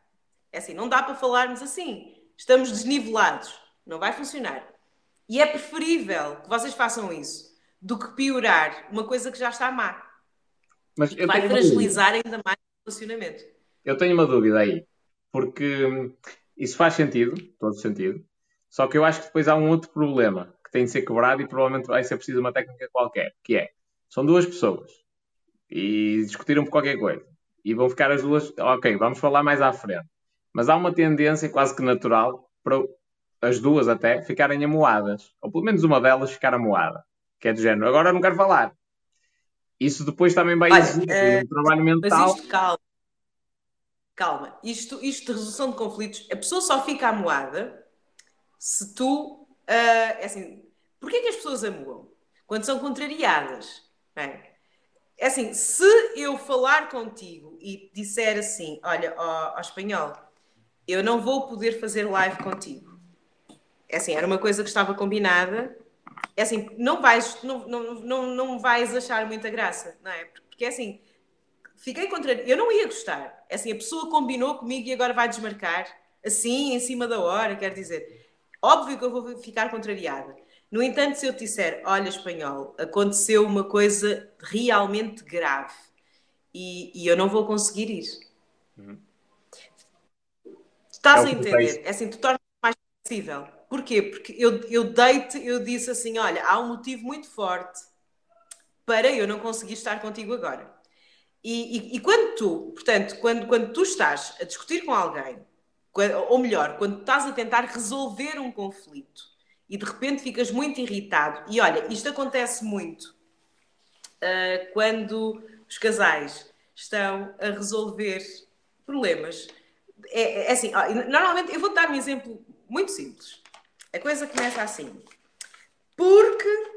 É assim, não dá para falarmos assim. Estamos desnivelados. Não vai funcionar. E é preferível que vocês façam isso do que piorar uma coisa que já está má. Mas vai fragilizar ainda mais o relacionamento. Eu tenho uma dúvida aí, porque hum, isso faz sentido, todo sentido. Só que eu acho que depois há um outro problema que tem de ser quebrado e provavelmente vai ser preciso uma técnica qualquer, que é, são duas pessoas e discutiram por qualquer coisa e vão ficar as duas, ok, vamos falar mais à frente. Mas há uma tendência quase que natural para as duas até ficarem amoadas, ou pelo menos uma delas ficar amoada, que é do género, agora não quero falar. Isso depois também vai exigir uh, um trabalho mental. Mas isto, calma, calma, isto, isto de resolução de conflitos, a pessoa só fica amoada se tu Uh, é assim, porquê que as pessoas amuam? Quando são contrariadas. É? é assim, se eu falar contigo e disser assim, olha, ao espanhol, eu não vou poder fazer live contigo. É assim, era uma coisa que estava combinada. É assim, não vais, não, não, não, não vais achar muita graça, não é? Porque é assim, fiquei contra. Eu não ia gostar. É assim, a pessoa combinou comigo e agora vai desmarcar, assim, em cima da hora, quer dizer. Óbvio que eu vou ficar contrariada. No entanto, se eu te disser, olha, espanhol, aconteceu uma coisa realmente grave e, e eu não vou conseguir ir. Uhum. Estás é a entender? É assim, tu tornas mais possível. Porquê? Porque eu, eu eu disse assim: olha, há um motivo muito forte para eu não conseguir estar contigo agora. E, e, e quando tu, portanto, quando, quando tu estás a discutir com alguém ou melhor, quando estás a tentar resolver um conflito e de repente ficas muito irritado, e olha, isto acontece muito uh, quando os casais estão a resolver problemas. É, é assim, normalmente eu vou dar um exemplo muito simples. A coisa começa assim. Porque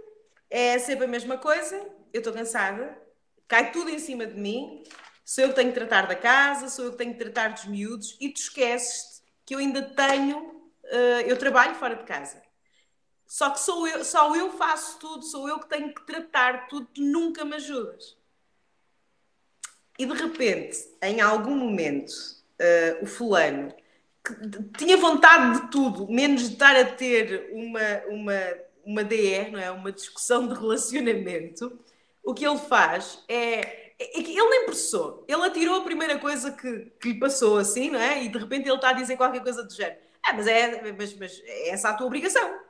é sempre a mesma coisa, eu estou cansada, cai tudo em cima de mim, sou eu que tenho que tratar da casa, sou eu que tenho que tratar dos miúdos e tu esqueces que eu ainda tenho, uh, eu trabalho fora de casa. Só que sou eu, só eu faço tudo, sou eu que tenho que tratar tudo, tu nunca me ajudas. E de repente, em algum momento, uh, o fulano tinha vontade de tudo, menos de estar a ter uma, uma, uma DR, não é? uma discussão de relacionamento, o que ele faz é é ele nem processou. Ele atirou a primeira coisa que, que lhe passou assim, não é? E de repente ele está a dizer qualquer coisa do género. Ah, mas é, mas, mas é essa a tua obrigação.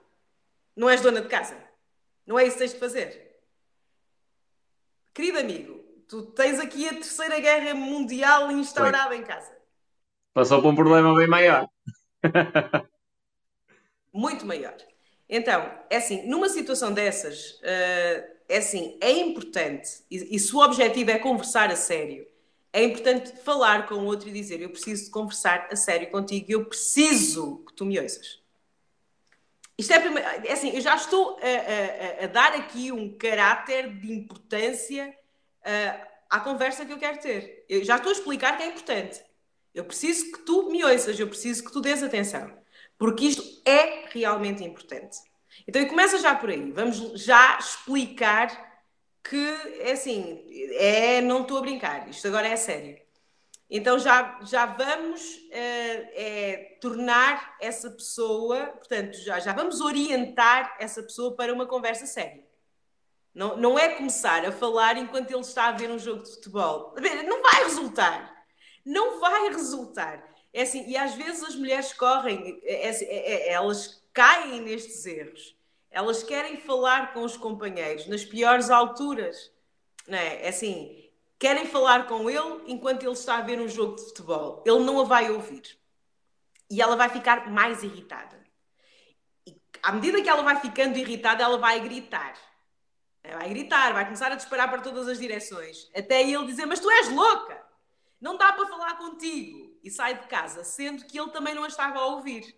Não és dona de casa. Não é isso que tens de fazer. Querido amigo, tu tens aqui a terceira guerra mundial instaurada Foi. em casa. Passou por um problema bem maior. Muito maior. Então, é assim, numa situação dessas, uh, é assim, é importante, e, e se o objetivo é conversar a sério, é importante falar com o outro e dizer: Eu preciso de conversar a sério contigo, eu preciso que tu me ouças. Isto é, primeiro, é assim, eu já estou a, a, a, dar aqui um caráter de importância uh, à conversa que eu quero ter. Eu já estou a explicar que é importante. Eu preciso que tu me ouças, eu preciso que tu dês atenção. Porque isto é realmente importante. Então, começa já por aí. Vamos já explicar que, é assim, é, não estou a brincar, isto agora é sério. Então, já, já vamos uh, é, tornar essa pessoa, portanto, já, já vamos orientar essa pessoa para uma conversa séria. Não, não é começar a falar enquanto ele está a ver um jogo de futebol. Não vai resultar. Não vai resultar. É assim, e às vezes as mulheres correm, é, é, é, é elas caem nestes erros. Elas querem falar com os companheiros nas piores alturas. Não é? é assim, querem falar com ele enquanto ele está a ver um jogo de futebol. Ele não a vai ouvir. E ela vai ficar mais irritada. E à medida que ela vai ficando irritada, ela vai gritar. Vai gritar, vai começar a disparar para todas as direções. Até ele dizer: Mas tu és louca! Não dá para falar contigo. E sai de casa, sendo que ele também não a estava a ouvir.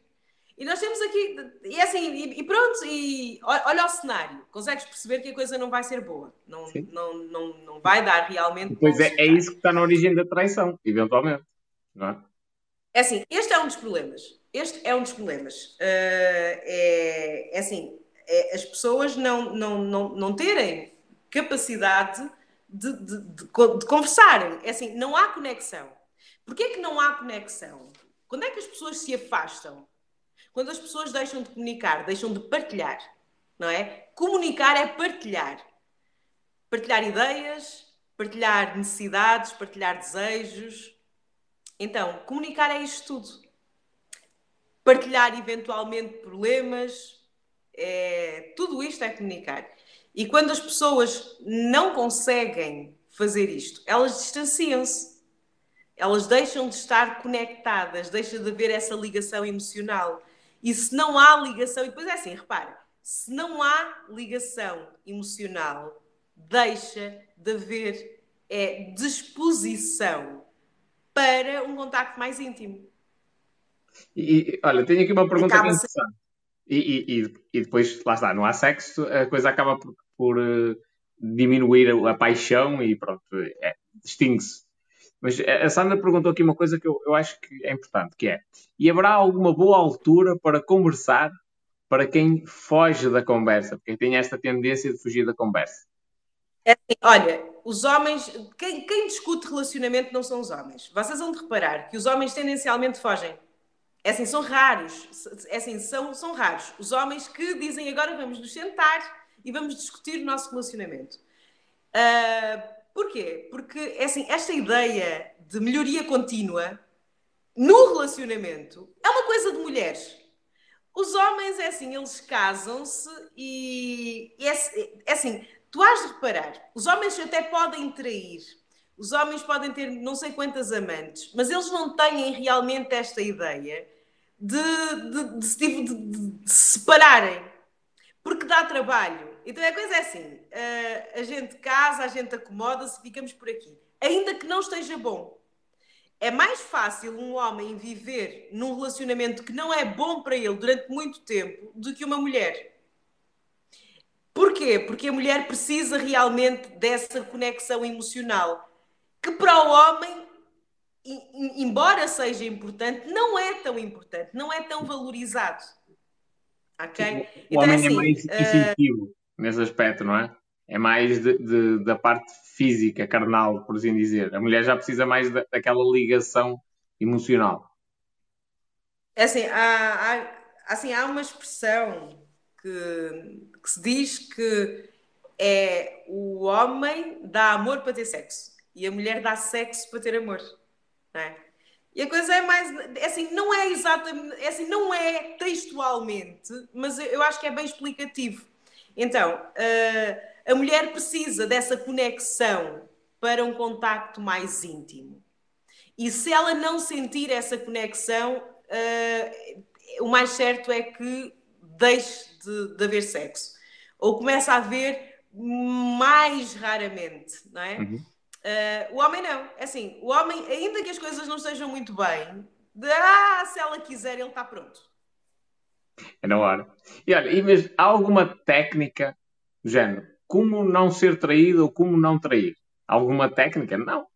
E nós temos aqui, e é assim, e, e, pronto, e olha o cenário, consegues perceber que a coisa não vai ser boa, não, não, não, não vai dar realmente. Pois é, é isso que está na origem da traição, eventualmente, não é? É assim, este é um dos problemas. Este é um dos problemas. Uh, é, é assim, é as pessoas não, não, não, não terem capacidade de, de, de, de conversarem. É assim, não há conexão. Porquê que não há conexão? Quando é que as pessoas se afastam? Quando as pessoas deixam de comunicar, deixam de partilhar, não é? Comunicar é partilhar. Partilhar ideias, partilhar necessidades, partilhar desejos. Então, comunicar é isto tudo. Partilhar eventualmente problemas, é... tudo isto é comunicar. E quando as pessoas não conseguem fazer isto, elas distanciam-se. Elas deixam de estar conectadas, deixa de haver essa ligação emocional. E se não há ligação, e depois é assim, repare, se não há ligação emocional, deixa de haver é, disposição para um contacto mais íntimo. E, olha, tenho aqui uma pergunta acaba interessante. E, e, e, depois, lá está, não há sexo, a coisa acaba por, por uh, diminuir a, a, paixão e pronto, é, distingue-se. Mas a Sandra perguntou aqui uma coisa que eu, eu acho que é importante, que é, e haverá alguma boa altura para conversar para quem foge da conversa, porque tem esta tendência de fugir da conversa? É assim, olha, os homens, quem, quem, discute relacionamento não são os homens. Vocês vão de reparar que os homens tendencialmente fogem. É assim, são raros. É assim, são, são raros. Os homens que dizem agora vamos nos sentar e vamos discutir o nosso relacionamento. Uh, Porquê? Porque, é assim, esta ideia de melhoria contínua no relacionamento é uma coisa de mulheres. Os homens, é assim, eles casam-se e, é, é, assim, tu has de reparar, os homens até podem trair, os homens podem ter não sei quantas amantes, mas eles não têm realmente esta ideia de, de, de, de se separarem, porque dá trabalho. Então a coisa é assim: uh, a gente casa, a gente acomoda-se, ficamos por aqui. Ainda que não esteja bom. É mais fácil um homem viver num relacionamento que não é bom para ele durante muito tempo do que uma mulher. Porquê? Porque a mulher precisa realmente dessa conexão emocional, que para o homem, embora seja importante, não é tão importante, não é tão valorizado. Ok? O então, homem é, assim, é mais. Uh, nesse aspecto, não é? É mais de, de, da parte física, carnal, por assim dizer. A mulher já precisa mais da, daquela ligação emocional. É assim, há, há, assim, há uma expressão que, que se diz que é o homem dá amor para ter sexo e a mulher dá sexo para ter amor. Não é? E a coisa é mais, é assim, não é exatamente, é assim, não é textualmente, mas eu acho que é bem explicativo. Então, uh, a mulher precisa dessa conexão para um contacto mais íntimo. E se ela não sentir essa conexão, uh, o mais certo é que deixe de, de, haver sexo. Ou começa a haver mais raramente, não é? Uhum. Uh, o homem não. É assim, o homem, ainda que as coisas não estejam muito bem, de, ah, se ela quiser, ele está pronto. É na hora. E olha, e mesmo, há alguma técnica género? Como não ser traído ou como não trair? Alguma técnica? Não.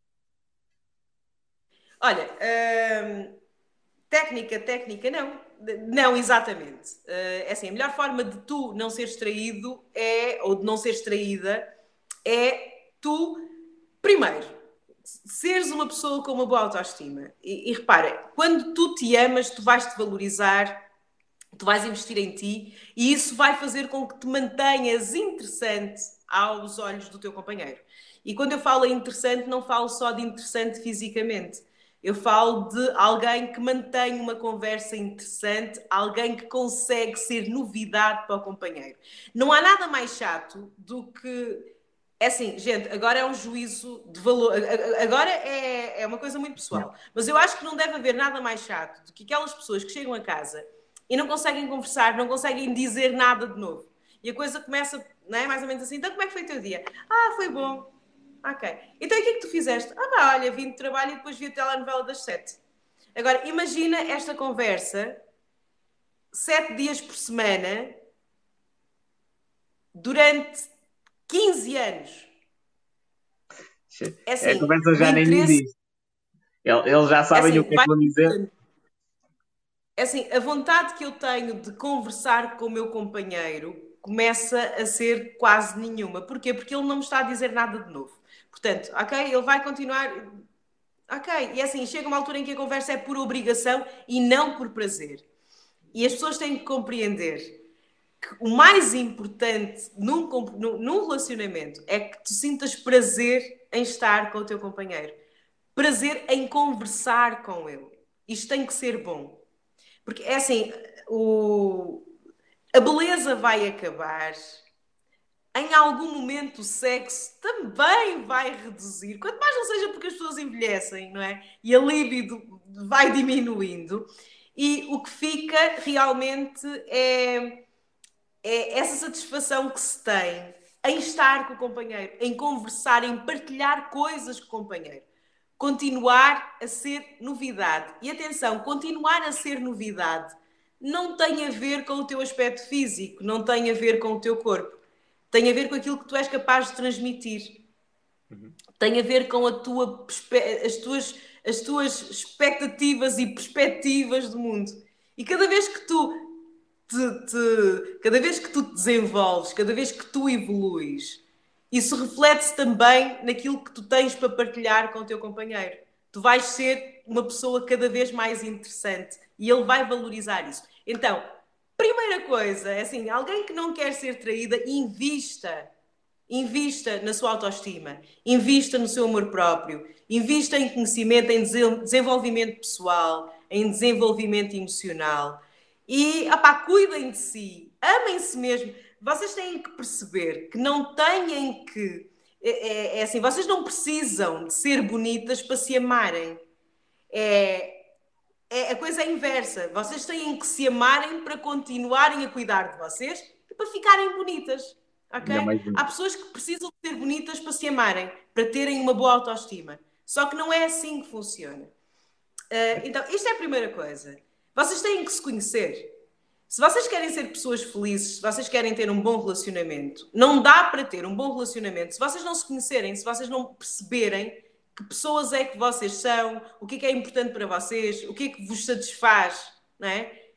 Olha, hum, técnica, técnica, não. Não, exatamente. Uh, é assim, a melhor forma de tu não seres traído é, ou de não seres traída, é tu, primeiro, seres uma pessoa com uma boa autoestima. E, e repara, quando tu te amas, tu vais te valorizar tu vais investir em ti e isso vai fazer com que te mantenhas interessante aos olhos do teu companheiro. E quando eu falo interessante, não falo só de interessante fisicamente. Eu falo de alguém que mantém uma conversa interessante, alguém que consegue ser novidade para o companheiro. Não há nada mais chato do que. É assim, gente, agora é um juízo de valor. Agora é, é uma coisa muito pessoal. Mas eu acho que não deve haver nada mais chato do que aquelas pessoas que chegam a casa e não conseguem conversar, não conseguem dizer nada de novo. E a coisa começa, não é? Mais ou menos assim. Então, como é que foi o teu dia? Ah, foi bom. Ok. Então, o que é que tu fizeste? Ah, pá, olha, vim de trabalho e depois vi a telenovela das sete. Agora, imagina esta conversa sete dias por semana durante 15 anos. É assim, a conversa já nem interesse... existe. Eles já sabem é assim, o que é que vão dizer. É assim, a vontade que eu tenho de conversar com o meu companheiro começa a ser quase nenhuma. Porquê? Porque ele não me está a dizer nada de novo. Portanto, ok, ele vai continuar. Ok, e é assim, chega uma altura em que a conversa é por obrigação e não por prazer. E as pessoas têm que compreender que o mais importante num, num relacionamento é que tu sintas prazer em estar com o teu companheiro, prazer em conversar com ele. Isto tem que ser bom. Porque é assim, o... a beleza vai acabar. Em algum momento o sexo também vai reduzir, quanto mais não seja porque as pessoas envelhecem, não é? E a libido vai diminuindo. E o que fica realmente é, é essa satisfação que se tem em estar com o companheiro, em conversar, em partilhar coisas com o companheiro continuar a ser novidade. E atenção, continuar a ser novidade não tem a ver com o teu aspecto físico, não tem a ver com o teu corpo. Tem a ver com aquilo que tu és capaz de transmitir. Uhum. Tem a ver com a tua, as, tuas, as tuas expectativas e perspectivas do mundo. E cada vez que tu te, te, cada vez que tu te desenvolves, cada vez que tu evoluís, isso reflete-se também naquilo que tu tens para partilhar com o teu companheiro. Tu vais ser uma pessoa cada vez mais interessante e ele vai valorizar isso. Então, primeira coisa, é assim, alguém que não quer ser traída, invista. Invista na sua autoestima, invista no seu amor próprio, invista em conhecimento, em desenvolvimento pessoal, em desenvolvimento emocional. E, opá, cuidem de si, amem-se mesmo vocês têm que perceber que não têm que. É, é, é, assim, vocês não precisam de ser bonitas para se amarem. É, é, a coisa é inversa. Vocês têm que se amarem para continuarem a cuidar de vocês e para ficarem bonitas. Ok? Há pessoas que precisam de ser bonitas para se amarem, para terem uma boa autoestima. Só que não é assim que funciona. Uh, então, isto é a primeira coisa. Vocês têm que se conhecer. Se vocês querem ser pessoas felizes, se vocês querem ter um bom relacionamento, não dá para ter um bom relacionamento se vocês não se conhecerem, se vocês não perceberem que pessoas é que vocês são, o que é que é importante para vocês, o que é que vos satisfaz, não é?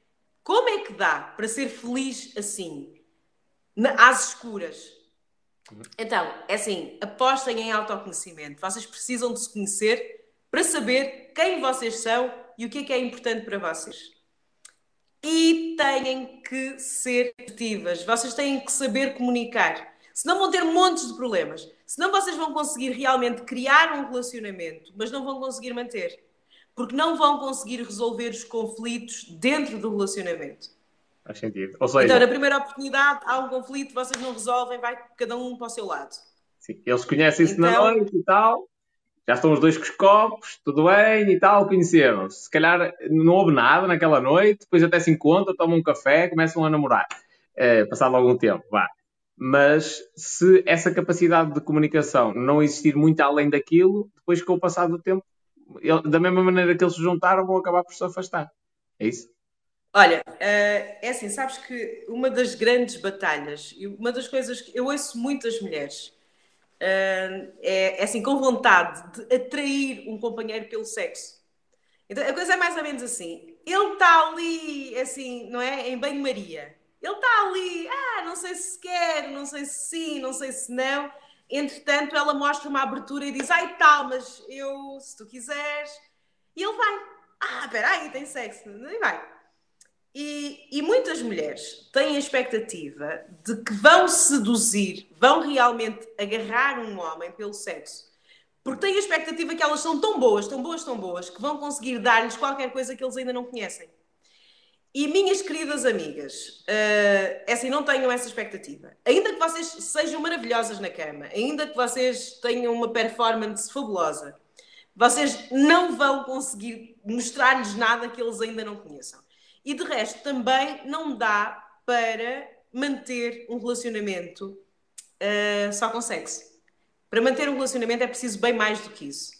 Como é que dá para ser feliz assim, às escuras? Então, é assim, apostem em autoconhecimento. Vocês precisam de se conhecer para saber quem vocês são e o que é que é importante para vocês e têm que ser ativas. Vocês têm que saber comunicar. Senão vão ter montes de problemas. Senão vocês vão conseguir realmente criar um relacionamento, mas não vão conseguir manter. Porque não vão conseguir resolver os conflitos dentro do relacionamento. Faz sentido. Ou seja, então, na primeira oportunidade, há um conflito, vocês não resolvem, vai cada um para o seu lado. Sim. Eles conhecem-se então, na noite e tal, já estão os dois com os copos, tudo bem e tal, conheceram-se. Se calhar não houve nada naquela noite, depois até se encontram, tomam um café, começam a namorar. É, passado algum tempo, vá. Mas se essa capacidade de comunicação não existir muito além daquilo, depois com o passar do tempo, da mesma maneira que eles se juntaram, vão acabar por se afastar. É isso? Olha, eh, é assim, sabes que uma das grandes batalhas, e uma das coisas que eu ouço muitas mulheres é, é, assim, com vontade de atrair um companheiro pelo sexo. Então a coisa é mais ou menos assim. Ele está ali, assim, não é? Em banho-maria. Ele está ali, ah, não sei se quer, não sei se sim, não sei se não. Entretanto, ela mostra uma abertura e diz: Ai, tal, mas eu, se tu quiseres. E ele vai: Ah, espera aí, tem sexo. E vai. E, e, muitas mulheres têm a expectativa de que vão seduzir, vão realmente agarrar um homem pelo sexo, porque têm a expectativa que elas são tão boas, tão boas, tão boas, que vão conseguir dar-lhes qualquer coisa que eles ainda não conhecem. E minhas queridas amigas, uh, é assim, não tenham essa expectativa. Ainda que vocês sejam maravilhosas na cama, ainda que vocês tenham uma performance fabulosa, vocês não vão conseguir mostrar-lhes nada que eles ainda não conheçam. E de resto, também não dá para manter um relacionamento uh, só com sexo. Para manter um relacionamento é preciso bem mais do que isso.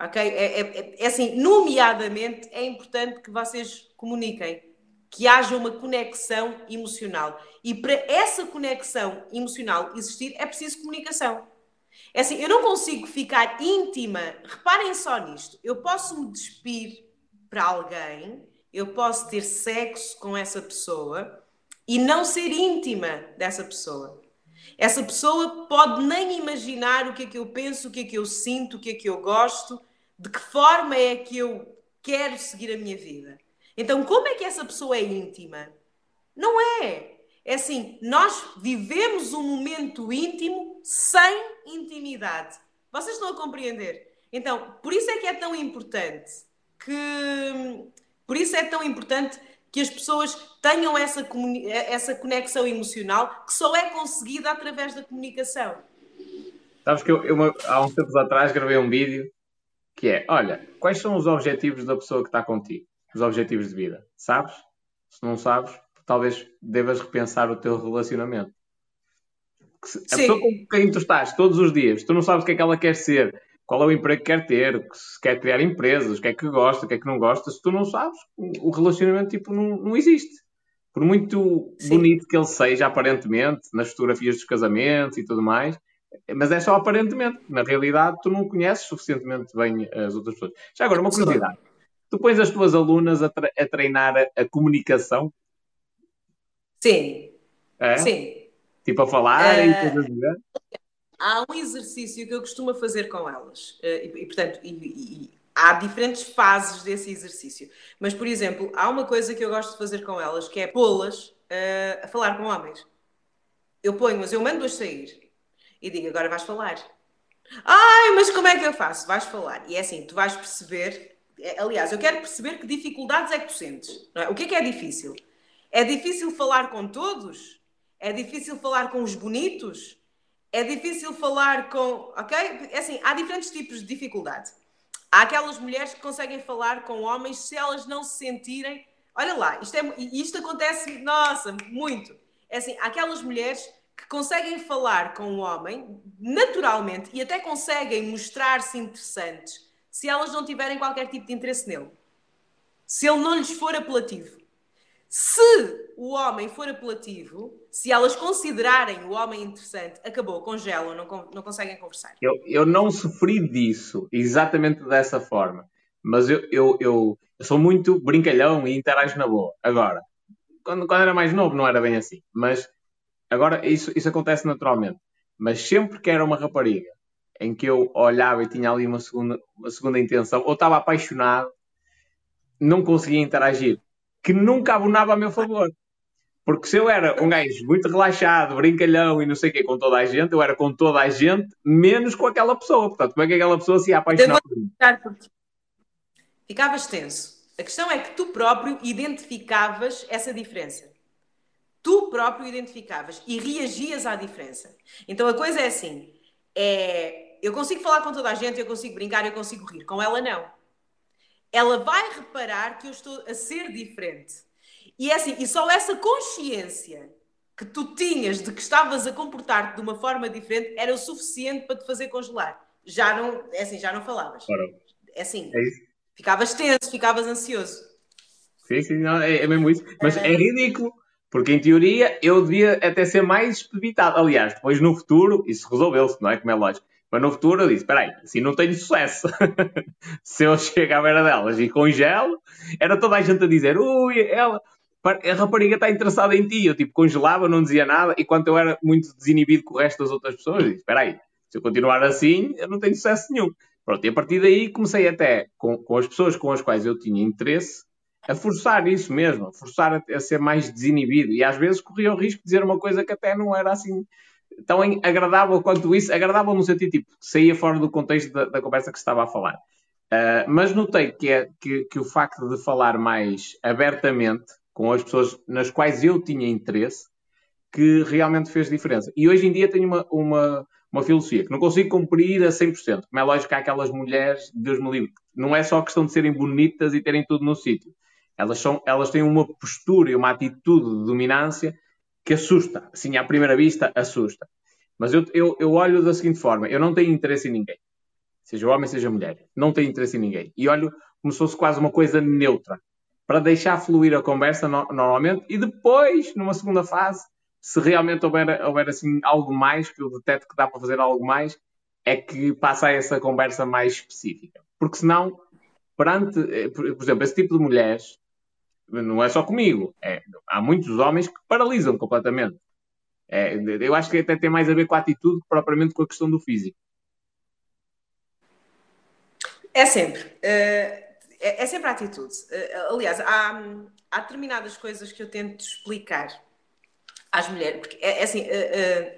Ok? É, é, é assim, nomeadamente, é importante que vocês comuniquem que haja uma conexão emocional. E para essa conexão emocional existir, é preciso comunicação. É assim, eu não consigo ficar íntima. Reparem só nisto. Eu posso me despir para alguém, eu posso ter sexo com essa pessoa e não ser íntima dessa pessoa. Essa pessoa pode nem imaginar o que é que eu penso, o que é que eu sinto, o que é que eu gosto, de que forma é que eu quero seguir a minha vida. Então, como é que essa pessoa é íntima? Não é. É assim, nós vivemos um momento íntimo sem intimidade. Vocês estão a compreender? Então, por isso é que é tão importante que por isso é tão importante que as pessoas tenham essa, essa conexão emocional que só é conseguida através da comunicação. Sabes que eu, eu, há uns tempos atrás gravei um vídeo que é: olha, quais são os objetivos da pessoa que está contigo? os objetivos de vida. Sabes? Se não sabes, talvez devas repensar o teu relacionamento. A pessoa com quem tu estás todos os dias, tu não sabes o que é que ela quer ser, qual é o emprego que quer ter, se quer criar empresas, o que é que gosta, o que é que não gosta, se tu não sabes, o relacionamento tipo, não, não existe. Por muito Sim. bonito que ele seja, aparentemente, nas fotografias dos casamentos e tudo mais, mas é só aparentemente. Na realidade, tu não conheces suficientemente bem as outras pessoas. Já agora, uma curiosidade. Tu pões as tuas alunas a, a treinar a, a, comunicação? Sim. É? Sim. Tipo a falar uh, e eh, coisas assim? Há um exercício que eu costumo fazer com elas. Uh, e, e, portanto, e, e, há diferentes fases desse exercício. Mas, por exemplo, há uma coisa que eu gosto de fazer com elas, que é pô-las uh, a falar com homens. Eu ponho-as, eu mando-as sair e digo, agora vais falar. Ai, mas como é que eu faço? Vais falar. E é assim, tu vais perceber é, aliás, eu quero perceber que dificuldades é que tu sentes. É? O que é que é difícil? É difícil falar com todos? É difícil falar com os bonitos? É difícil falar com. Ok? É assim, há diferentes tipos de dificuldade. Há aquelas mulheres que conseguem falar com homens se elas não se sentirem. Olha lá, isto, é, isto acontece, nossa, muito. É assim, há aquelas mulheres que conseguem falar com um homem naturalmente e até conseguem mostrar-se interessantes se elas não tiverem qualquer tipo de interesse nele. Se ele não lhes for apelativo. Se o homem for apelativo, se elas considerarem o homem interessante, acabou, congelam, não, não conseguem conversar. Eu, eu não sofri disso exatamente dessa forma, mas eu, eu, eu, eu sou muito brincalhão e interajo na boa. Agora, quando, quando era mais novo não era bem assim, mas agora isso, isso acontece naturalmente. Mas sempre que era uma rapariga em que eu olhava e tinha ali uma segunda, uma segunda intenção, ou estava apaixonado, não conseguia interagir, que nunca abonava a meu favor. Porque se eu era um gajo muito relaxado, brincalhão e não sei o quê com toda a gente, eu era com toda a gente, menos com aquela pessoa. Portanto, como é que aquela pessoa se ia apaixonar por mim? Ficavas tenso. A questão é que tu próprio identificavas essa diferença. Tu próprio identificavas e reagias à diferença. Então a coisa é assim: é, eu consigo falar com toda a gente, eu consigo brincar, eu consigo rir. Com ela, não. Ela vai reparar que eu estou a ser diferente. E é assim, e só essa consciência que tu tinhas de que estavas a comportar-te de uma forma diferente era o suficiente para te fazer congelar. Já não, é assim, já não falavas. É assim, é ficavas tenso, ficavas ansioso. Sim, sim, não, é, é mesmo isso. Mas é, é ridículo porque, em teoria, eu devia até ser mais expeditado. Aliás, depois no futuro, isso resolveu-se, não é? Como é lógico. Mas no futuro eu disse: espera aí, assim não tenho sucesso. Se eu chego à beira delas e congelo, era toda a gente a dizer: ui, ela, a rapariga está interessada em ti. Eu tipo congelava, não dizia nada. E quando eu era muito desinibido com o resto das outras pessoas, eu disse: espera aí, se eu continuar assim, eu não tenho sucesso nenhum. Pronto, e a partir daí comecei até com, com as pessoas com as quais eu tinha interesse a forçar isso mesmo, a forçar a, a, ser mais desinibido. E às vezes corria o risco de dizer uma coisa que até não era assim tão agradável quanto isso, agradável no sentido tipo, saía fora do contexto da, da conversa que se estava a falar. Uh, mas notei que, é, que, que o facto de falar mais abertamente com as pessoas nas quais eu tinha interesse, que realmente fez diferença. E hoje em dia tenho uma, uma, uma filosofia que não consigo cumprir a 100%. Como é lógico que há aquelas mulheres, Deus me livre, não é só questão de serem bonitas e terem tudo no sítio. Elas, são, elas têm uma postura e uma atitude de dominância que assusta. Assim, à primeira vista, assusta. Mas eu, eu, eu olho da seguinte forma: eu não tenho interesse em ninguém. Seja homem, seja mulher. Não tenho interesse em ninguém. E olho como se fosse quase uma coisa neutra. Para deixar fluir a conversa no, normalmente e depois, numa segunda fase, se realmente houver, houver assim algo mais, que eu deteto que dá para fazer algo mais, é que passa a essa conversa mais específica. Porque senão, perante, eh, por exemplo, esse tipo de mulheres, não é só comigo, é, há muitos homens que paralisam completamente. É, eu acho que até tem mais a ver com a atitude que propriamente com a questão do físico. É sempre. É, é, sempre a atitude. Aliás, há, há determinadas coisas que eu tento explicar às mulheres, porque é, é assim, uh, uh,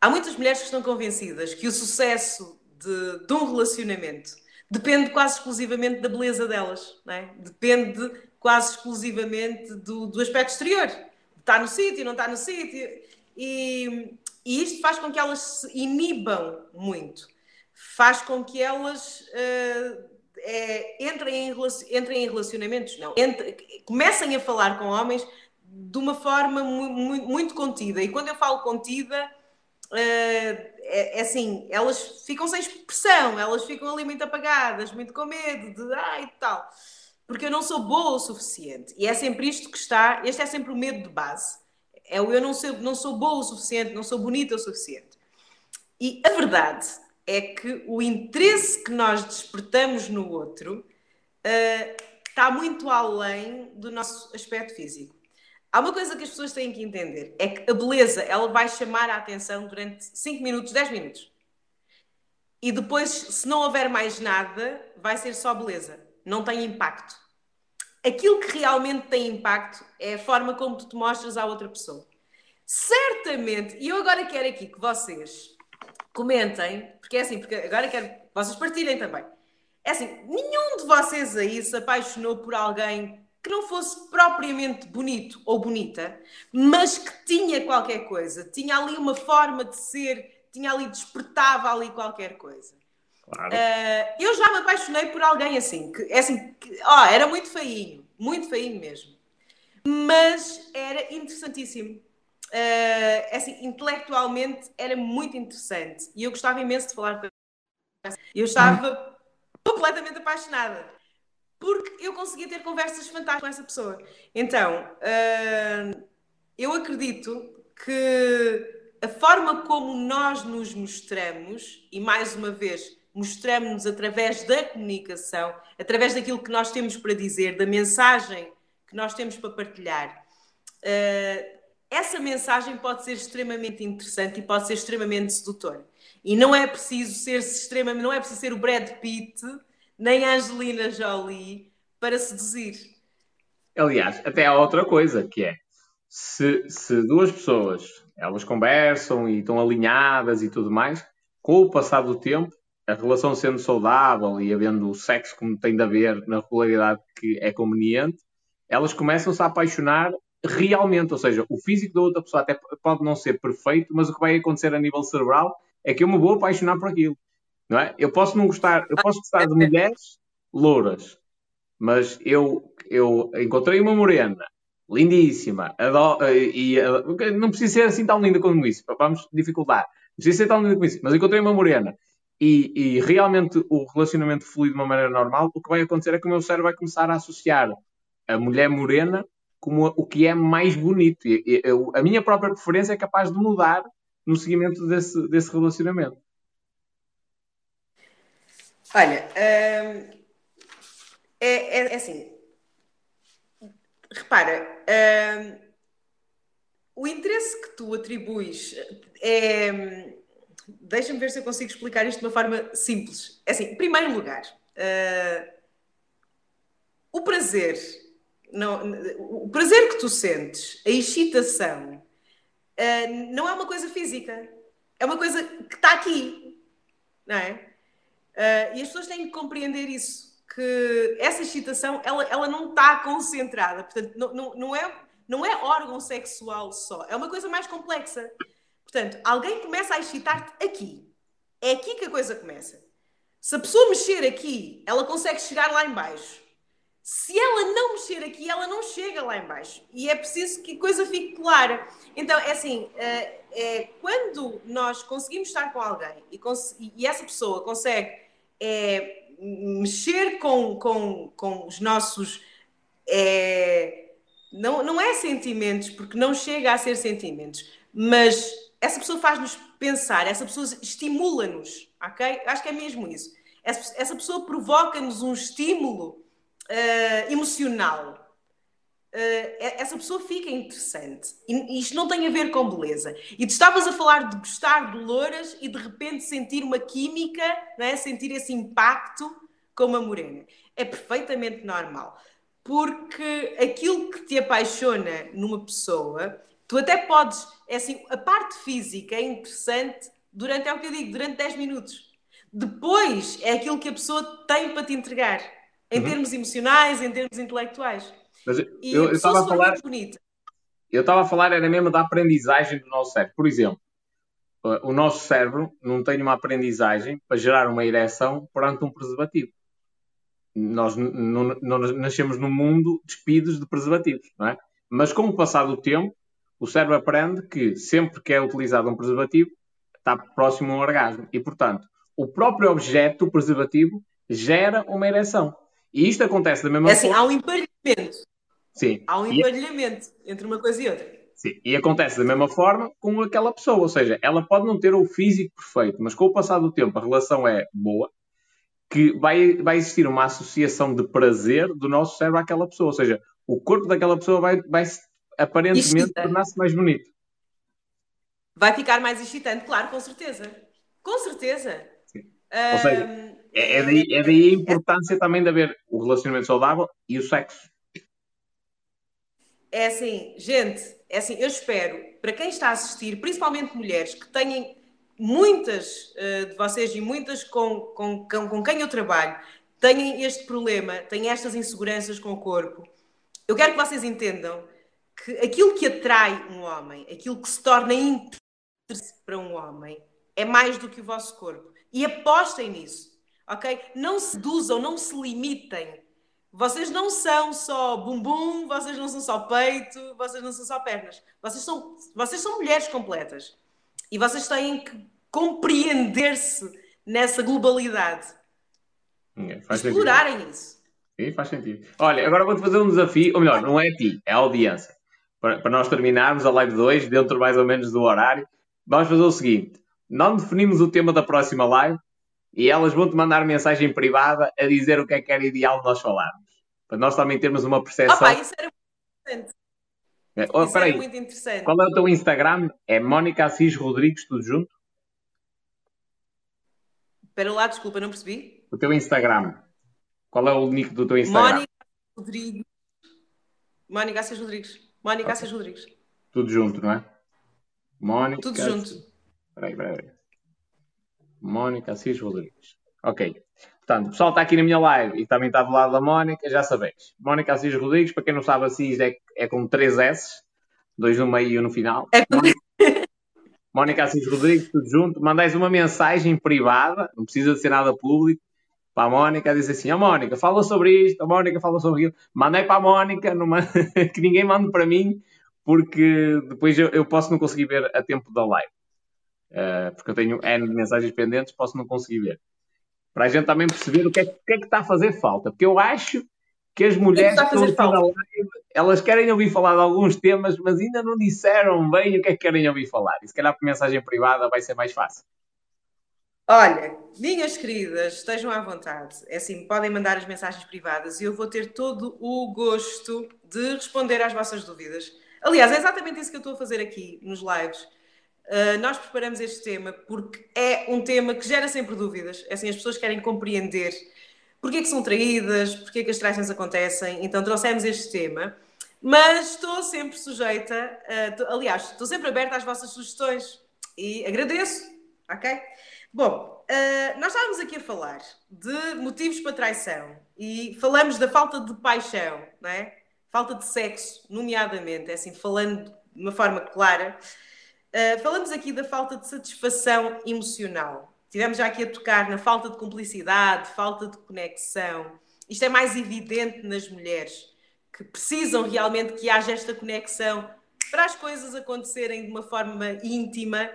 há muitas mulheres que estão convencidas que o sucesso de, de, um relacionamento depende quase exclusivamente da beleza delas, é? depende quase exclusivamente do, do aspecto exterior, está no sítio, não está no sítio, e, e, isto faz com que elas se inibam muito, faz com que elas uh, é, entrem, em, entrem em relacionamentos, não, entre, comecem a falar com homens de uma forma muito, muito contida. E quando eu falo contida, uh, é, é, assim, elas ficam sem expressão, elas ficam ali muito apagadas, muito com medo de ai e tal. Porque eu não sou boa o suficiente. E é sempre isto que está, este é sempre o medo de base. É o eu não sou, não sou boa o suficiente, não sou bonita o suficiente. E a verdade é que o interesse que nós despertamos no outro uh, está muito além do nosso aspecto físico. Há uma coisa que as pessoas têm que entender: é que a beleza ela vai chamar a atenção durante 5 minutos, 10 minutos. E depois, se não houver mais nada, vai ser só beleza. Não tem impacto. Aquilo que realmente tem impacto é a forma como tu te mostras à outra pessoa. Certamente, e eu agora quero aqui que vocês comentem, porque é assim, porque agora quero que vocês partilhem também. É assim, nenhum de vocês aí se apaixonou por alguém que não fosse propriamente bonito ou bonita, mas que tinha qualquer coisa, tinha ali uma forma de ser, tinha ali, despertava ali qualquer coisa. Claro. Uh, eu já me apaixonei por alguém assim, que, é assim, que, oh, era muito feinho, muito feinho mesmo, mas era interessantíssimo. Uh, assim, intelectualmente era muito interessante e eu gostava imenso de falar com ele. Eu estava completamente apaixonada porque eu conseguia ter conversas fantásticas com essa pessoa. Então, uh, eu acredito que a forma como nós nos mostramos, e mais uma vez, mostramos-nos através da comunicação, através daquilo que nós temos para dizer, da mensagem que nós temos para partilhar. Uh, essa mensagem pode ser extremamente interessante e pode ser extremamente sedutora. E não é preciso ser extremamente, não é preciso ser o Brad Pitt nem Angelina Jolie para seduzir. Aliás, até há outra coisa que é se, se duas pessoas elas conversam e estão alinhadas e tudo mais, com o passar do tempo, a relação sendo saudável e havendo o sexo como tem de haver na regularidade que é conveniente, elas começam-se a apaixonar realmente, ou seja, o físico da outra pessoa até pode não ser perfeito, mas o que vai acontecer a nível cerebral é que eu me vou apaixonar por aquilo. Não é? Eu posso não gostar, eu posso gostar de mulheres louras, mas eu, eu encontrei uma morena lindíssima adoro, e, e não precisa ser assim tão linda como isso, vamos dificultar. Não precisa ser tão linda como isso, mas encontrei uma morena e, e, realmente o relacionamento flui de uma maneira normal, o que vai acontecer é que o meu cérebro vai começar a associar a mulher morena como o que é mais bonito. E, eu, a minha própria preferência é capaz de mudar no seguimento desse, desse relacionamento. Olha, hum, é, é, é, assim. Repara, hum, o interesse que tu atribuis é. Deixa-me ver se eu consigo explicar isto de uma forma simples. É assim, em primeiro lugar, uh, o prazer não, o prazer que tu sentes, a excitação, uh, não é uma coisa física. É uma coisa que está aqui. Não é? Uh, e as pessoas têm que compreender isso. Que essa excitação, ela, ela não está concentrada. Portanto, não, não, não, é, não é órgão sexual só. É uma coisa mais complexa. Portanto, alguém começa a excitar-te aqui. É aqui que a coisa começa. Se a pessoa mexer aqui, ela consegue chegar lá embaixo. Se ela não mexer aqui, ela não chega lá embaixo. E é preciso que a coisa fique clara. Então, é assim, é, quando nós conseguimos estar com alguém e, e essa pessoa consegue é, mexer com, com, com os nossos... É, não, não é sentimentos, porque não chega a ser sentimentos, mas essa pessoa faz-nos pensar, essa pessoa estimula-nos, ok? Acho que é mesmo isso. Essa, essa pessoa provoca-nos um estímulo uh, emocional. Uh, essa pessoa fica interessante. E isto não tem a ver com beleza. E tu estavas a falar de gostar de louras e de repente sentir uma química, não é? sentir esse impacto com uma morena. É perfeitamente normal. Porque aquilo que te apaixona numa pessoa, tu até podes. É assim, a parte física é interessante durante, é o que eu digo, durante 10 minutos. Depois é aquilo que a pessoa tem para te entregar em uhum. termos emocionais, em termos intelectuais. Mas eu estava a falar. Bonita. Eu estava a falar, era mesmo da aprendizagem do nosso cérebro. Por exemplo, o nosso cérebro não tem uma aprendizagem para gerar uma ereção perante um preservativo. Nós não, não nascemos num mundo despidos de preservativos, não é? Mas com o passar do tempo, o cérebro aprende que sempre que é utilizado um preservativo, está próximo a um orgasmo. E, portanto, o próprio objeto, o preservativo, gera uma ereção. E isto acontece da mesma é assim, forma. Há um emparelhamento. Sim. Há um é- emparelhamento é... entre uma coisa e outra. Sim. E acontece da mesma forma com aquela pessoa. Ou seja, ela pode não ter o físico perfeito, mas com o passar do tempo a relação é boa, que vai, vai existir uma associação de prazer do nosso cérebro àquela pessoa. Ou seja, o corpo daquela pessoa vai, vai aparentemente tornar-se mais bonito. Vai ficar mais excitante, claro, com certeza. Com certeza. Ou seja, é, é, daí, é daí a importância também de haver o relacionamento saudável e o sexo. É assim, gente, é assim, eu espero, para quem está a assistir, principalmente mulheres que têm muitas uh, de vocês e muitas com, com, com, com quem eu trabalho, têm este problema, têm estas inseguranças com o corpo. Eu quero que vocês entendam que aquilo que atrai um homem, aquilo que se torna interessante para um homem, é mais do que o vosso corpo. E apostem nisso ok? Não se seduzam, não se limitem. Vocês não são só bumbum, vocês não são só peito, vocês não são só pernas. Vocês são, vocês são mulheres completas. E vocês têm que compreender-se nessa globalidade. É, Explorarem sentido. isso. Sim, faz sentido. Olha, agora vou-te fazer um desafio, ou melhor, não é a ti, é a audiência. Para, para nós terminarmos a live 2, dentro mais ou menos do horário, vamos fazer o seguinte: não definimos o tema da próxima live, e elas vão-te mandar mensagem privada a dizer o que é que era ideal nós falarmos. Para nós também termos uma percepção. Opa, isso era muito interessante. É, oh, isso era muito interessante. Qual é o teu Instagram? É Mónica Assis Rodrigues, tudo junto? Espera lá, desculpa, não percebi. O teu Instagram. Qual é o nick do teu Instagram? Mónica Rodrigues. Mónica Assis Rodrigues. Mónica okay. Assis Rodrigues. Tudo junto, não é? Mónica. Tudo junto. Espera aí, espera aí. Mónica Assis Rodrigues. Ok. Portanto, o pessoal está aqui na minha live e também está do lado da Mónica, já sabeis. Mónica Assis Rodrigues, para quem não sabe, Assis é, é com três S, dois no meio e um no final. É Mónica, Mónica Assis Rodrigues, tudo junto. Mandais uma mensagem privada, não precisa de ser nada público, para a Mónica, diz assim: a Mónica, fala sobre isto, a Mónica fala sobre aquilo. Mandei para a Mónica, numa... que ninguém mande para mim, porque depois eu, eu posso não conseguir ver a tempo da live. Uh, porque eu tenho N de mensagens pendentes, posso não conseguir ver. Para a gente também perceber o que é, o que, é que está a fazer falta. Porque eu acho que as mulheres que estão na live, elas querem ouvir falar de alguns temas, mas ainda não disseram bem o que é que querem ouvir falar. E se calhar por mensagem privada vai ser mais fácil. Olha, minhas queridas, estejam à vontade. É assim, podem mandar as mensagens privadas e eu vou ter todo o gosto de responder às vossas dúvidas. Aliás, é exatamente isso que eu estou a fazer aqui nos lives. Uh, nós preparamos este tema porque é um tema que gera sempre dúvidas. É assim, as pessoas querem compreender. porquê que são traídas, porquê que as traições acontecem. Então trouxemos este tema, mas estou sempre sujeita, a, aliás, estou sempre aberta às vossas sugestões e agradeço, ok? Bom, uh, nós estávamos aqui a falar de motivos para traição e falamos da falta de paixão, não é? Falta de sexo, nomeadamente, é assim, falando de uma forma clara. Uh, falamos aqui da falta de satisfação emocional. Tivemos já aqui a tocar na falta de cumplicidade, falta de conexão. Isto é mais evidente nas mulheres, que precisam realmente que haja esta conexão para as coisas acontecerem de uma forma íntima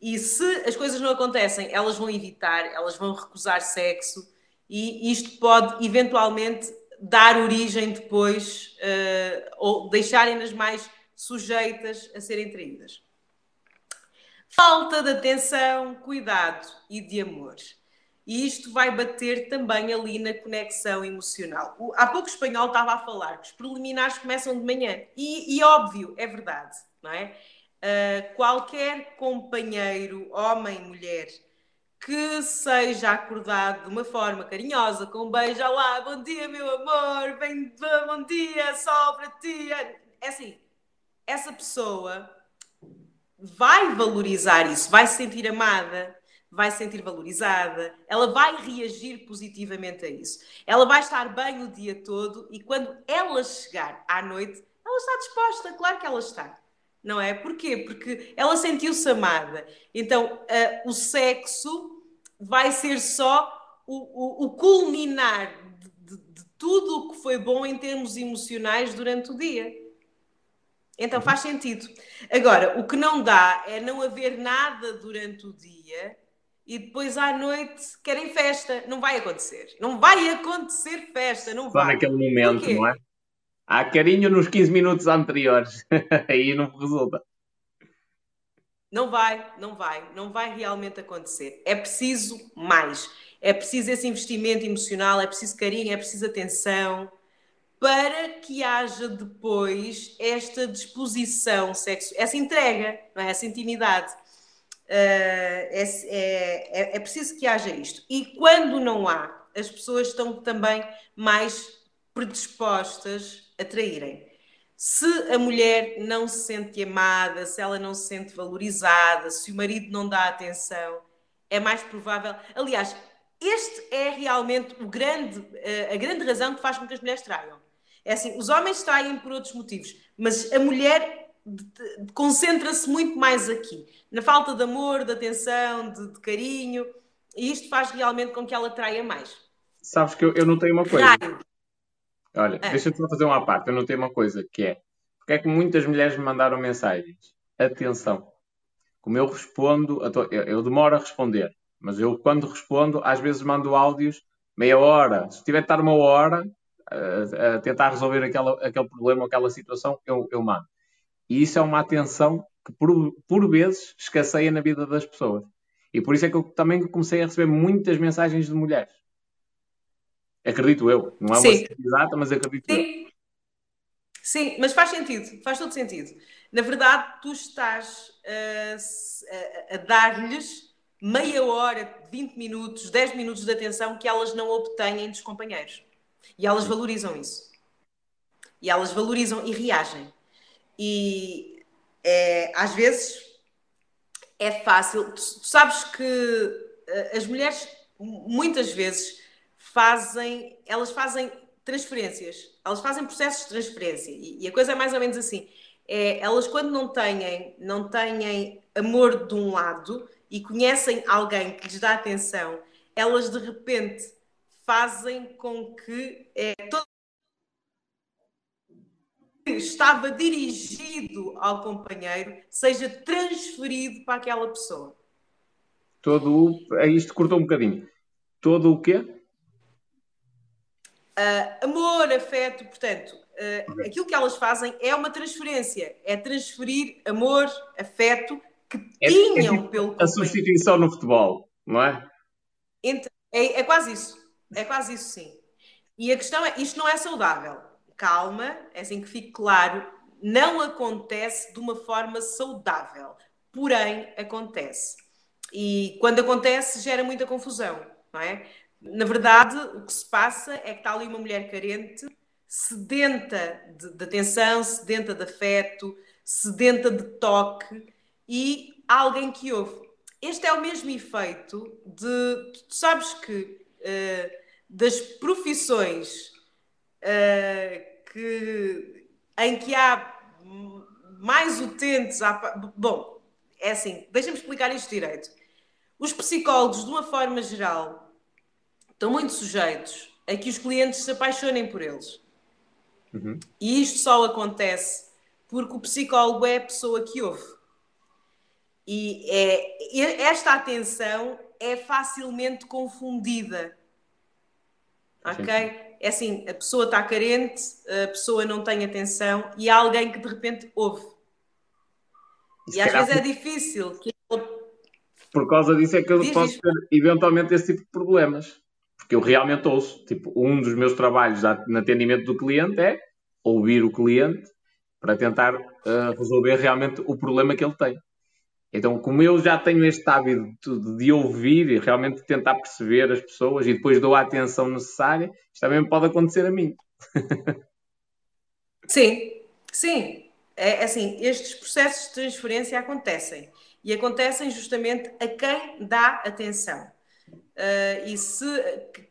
e se as coisas não acontecem, elas vão evitar, elas vão recusar sexo e isto pode eventualmente dar origem depois uh, ou deixarem-nas mais sujeitas a serem traídas. Falta de atenção, cuidado e de amor. E isto vai bater também ali na conexão emocional. há pouco o espanhol estava a falar que os preliminares começam de manhã. E, e óbvio, é verdade, não é? Qualquer companheiro, homem, mulher, que seja acordado de uma forma carinhosa, com um beijo, lá, bom dia, meu amor, bem, bom dia, sol para ti. É assim, essa pessoa vai valorizar isso, vai se sentir amada, vai se sentir valorizada, ela vai reagir positivamente a isso. Ela vai estar bem o dia todo e quando ela chegar à noite, ela está disposta, claro que ela está. Não é? Porquê? Porque ela sentiu-se amada. Então, uh, o sexo vai ser só o, o, o culminar de, de, de tudo o que foi bom em termos emocionais durante o dia. Então faz sentido. Agora, o que não dá é não haver nada durante o dia e depois à noite querem festa. Não vai acontecer. Não vai acontecer festa. Não Só vai. naquele momento, não é? Há carinho nos 15 minutos anteriores. Aí não resulta. Não vai, não vai, não vai realmente acontecer. É preciso mais. É preciso esse investimento emocional, é preciso carinho, é preciso atenção para que haja depois esta disposição sexual, essa entrega, não é? essa intimidade. Uh, é, é, é, preciso que haja isto. E quando não há, as pessoas estão também mais predispostas a traírem. Se a mulher não se sente amada, se ela não se sente valorizada, se o marido não dá atenção, é mais provável. Aliás, este é realmente o grande, eh, a grande razão que faz com que as mulheres traiam. É assim, os homens traem por outros motivos, mas a mulher concentra-se muito mais aqui, na falta de amor, de atenção, de, de, carinho, e isto faz realmente com que ela traia mais. Sabes que eu, eu notei uma coisa. Olha, é. deixa-te só fazer uma parte. Eu notei uma coisa que é porque é que muitas mulheres me mandaram mensagens? Atenção, como eu respondo, eu, eu demoro a responder, mas eu quando respondo, às vezes mando áudios meia hora. Se tiver de estar uma hora a, a tentar resolver aquela, aquele problema, aquela situação, eu, eu mando. E isso é uma atenção que por, por vezes escasseia na vida das pessoas. E por isso é que eu também comecei a receber muitas mensagens de mulheres. Acredito eu. Não é uma Sim. exata, mas acredito Sim. eu. Sim, mas faz sentido, faz todo sentido. Na verdade, tu estás a, a, a dar-lhes meia hora, 20 minutos, 10 minutos de atenção que elas não obtêm dos companheiros. E elas valorizam isso. E elas valorizam e reagem. E é, às vezes é fácil. Tu, tu sabes que as mulheres muitas vezes fazem, elas fazem transferências, elas fazem processos de transferência e, e a coisa é mais ou menos assim. É, elas quando não têm, não têm amor de um lado e conhecem alguém que lhes dá atenção, elas de repente fazem com que é, todo estava dirigido ao companheiro seja transferido para aquela pessoa. Todo o. Isto cortou um bocadinho. Todo o quê? Uh, amor, afeto, portanto, uh, aquilo que elas fazem é uma transferência, é transferir amor, afeto que é, tinham é, pelo A substituição no futebol, não é? Então, é? É quase isso, é quase isso sim. E a questão é, isto não é saudável. Calma, é assim que fique claro, não acontece de uma forma saudável, porém acontece. E quando acontece gera muita confusão, não é? Na verdade, o que se passa é que está ali uma mulher carente, sedenta de, de atenção, sedenta de afeto, sedenta de toque e alguém que ouve. Este é o mesmo efeito de. Tu sabes que uh, das profissões uh, que, em que há mais utentes. À, bom, é assim, deixa-me explicar isto direito. Os psicólogos, de uma forma geral, estão muito sujeitos a que os clientes se apaixonem por eles. Uhum. E isto só acontece porque o psicólogo é a pessoa que ouve. E é, esta atenção é facilmente confundida. Ok? É assim, a pessoa está carente, a pessoa não tem atenção e há alguém que de repente ouve. E, e às vezes é difícil. Que... Por causa disso é que eu Diz posso ter eventualmente esse tipo de problemas. Porque eu realmente ouço. Tipo, um dos meus trabalhos no atendimento do cliente é ouvir o cliente para tentar uh, resolver realmente o problema que ele tem. Então, como eu já tenho este hábito de ouvir e realmente tentar perceber as pessoas e depois dou a atenção necessária, isto também pode acontecer a mim. sim, sim. É assim, estes processos de transferência acontecem. E acontecem justamente a quem dá atenção. Uh, e se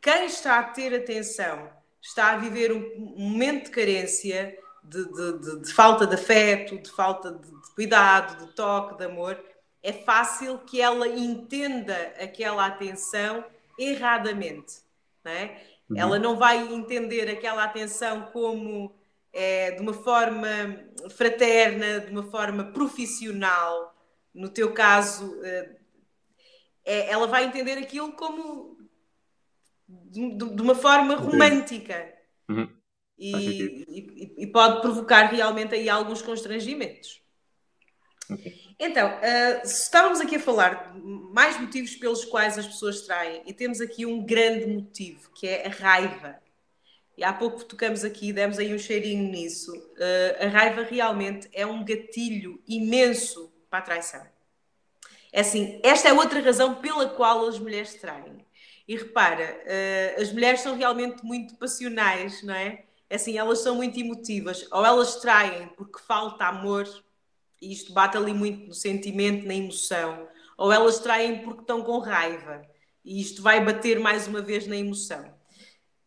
quem está a ter atenção está a viver um, um momento de carência, de, de, de, de, falta de afeto, de falta de, cuidado, de toque, de amor, é fácil que ela entenda aquela atenção erradamente. Não é? Uhum. Ela não vai entender aquela atenção como é, de uma forma fraterna, de uma forma profissional. No teu caso, é, ela vai entender aquilo como de, de uma forma romântica. Uhum. E, e, e, pode provocar realmente aí alguns constrangimentos. Okay. Então, uh, estávamos aqui a falar de mais motivos pelos quais as pessoas traem, e temos aqui um grande motivo, que é a raiva. E há pouco tocamos aqui, demos aí um cheirinho nisso. Uh, a raiva realmente é um gatilho imenso para a traição. É assim, esta é outra razão pela qual as mulheres traem. E repara, uh, as mulheres são realmente muito passionais, não é? é? Assim, elas são muito emotivas. Ou elas traem porque falta amor, e isto bate ali muito no sentimento, na emoção, ou elas traem porque estão com raiva, e isto vai bater mais uma vez na emoção.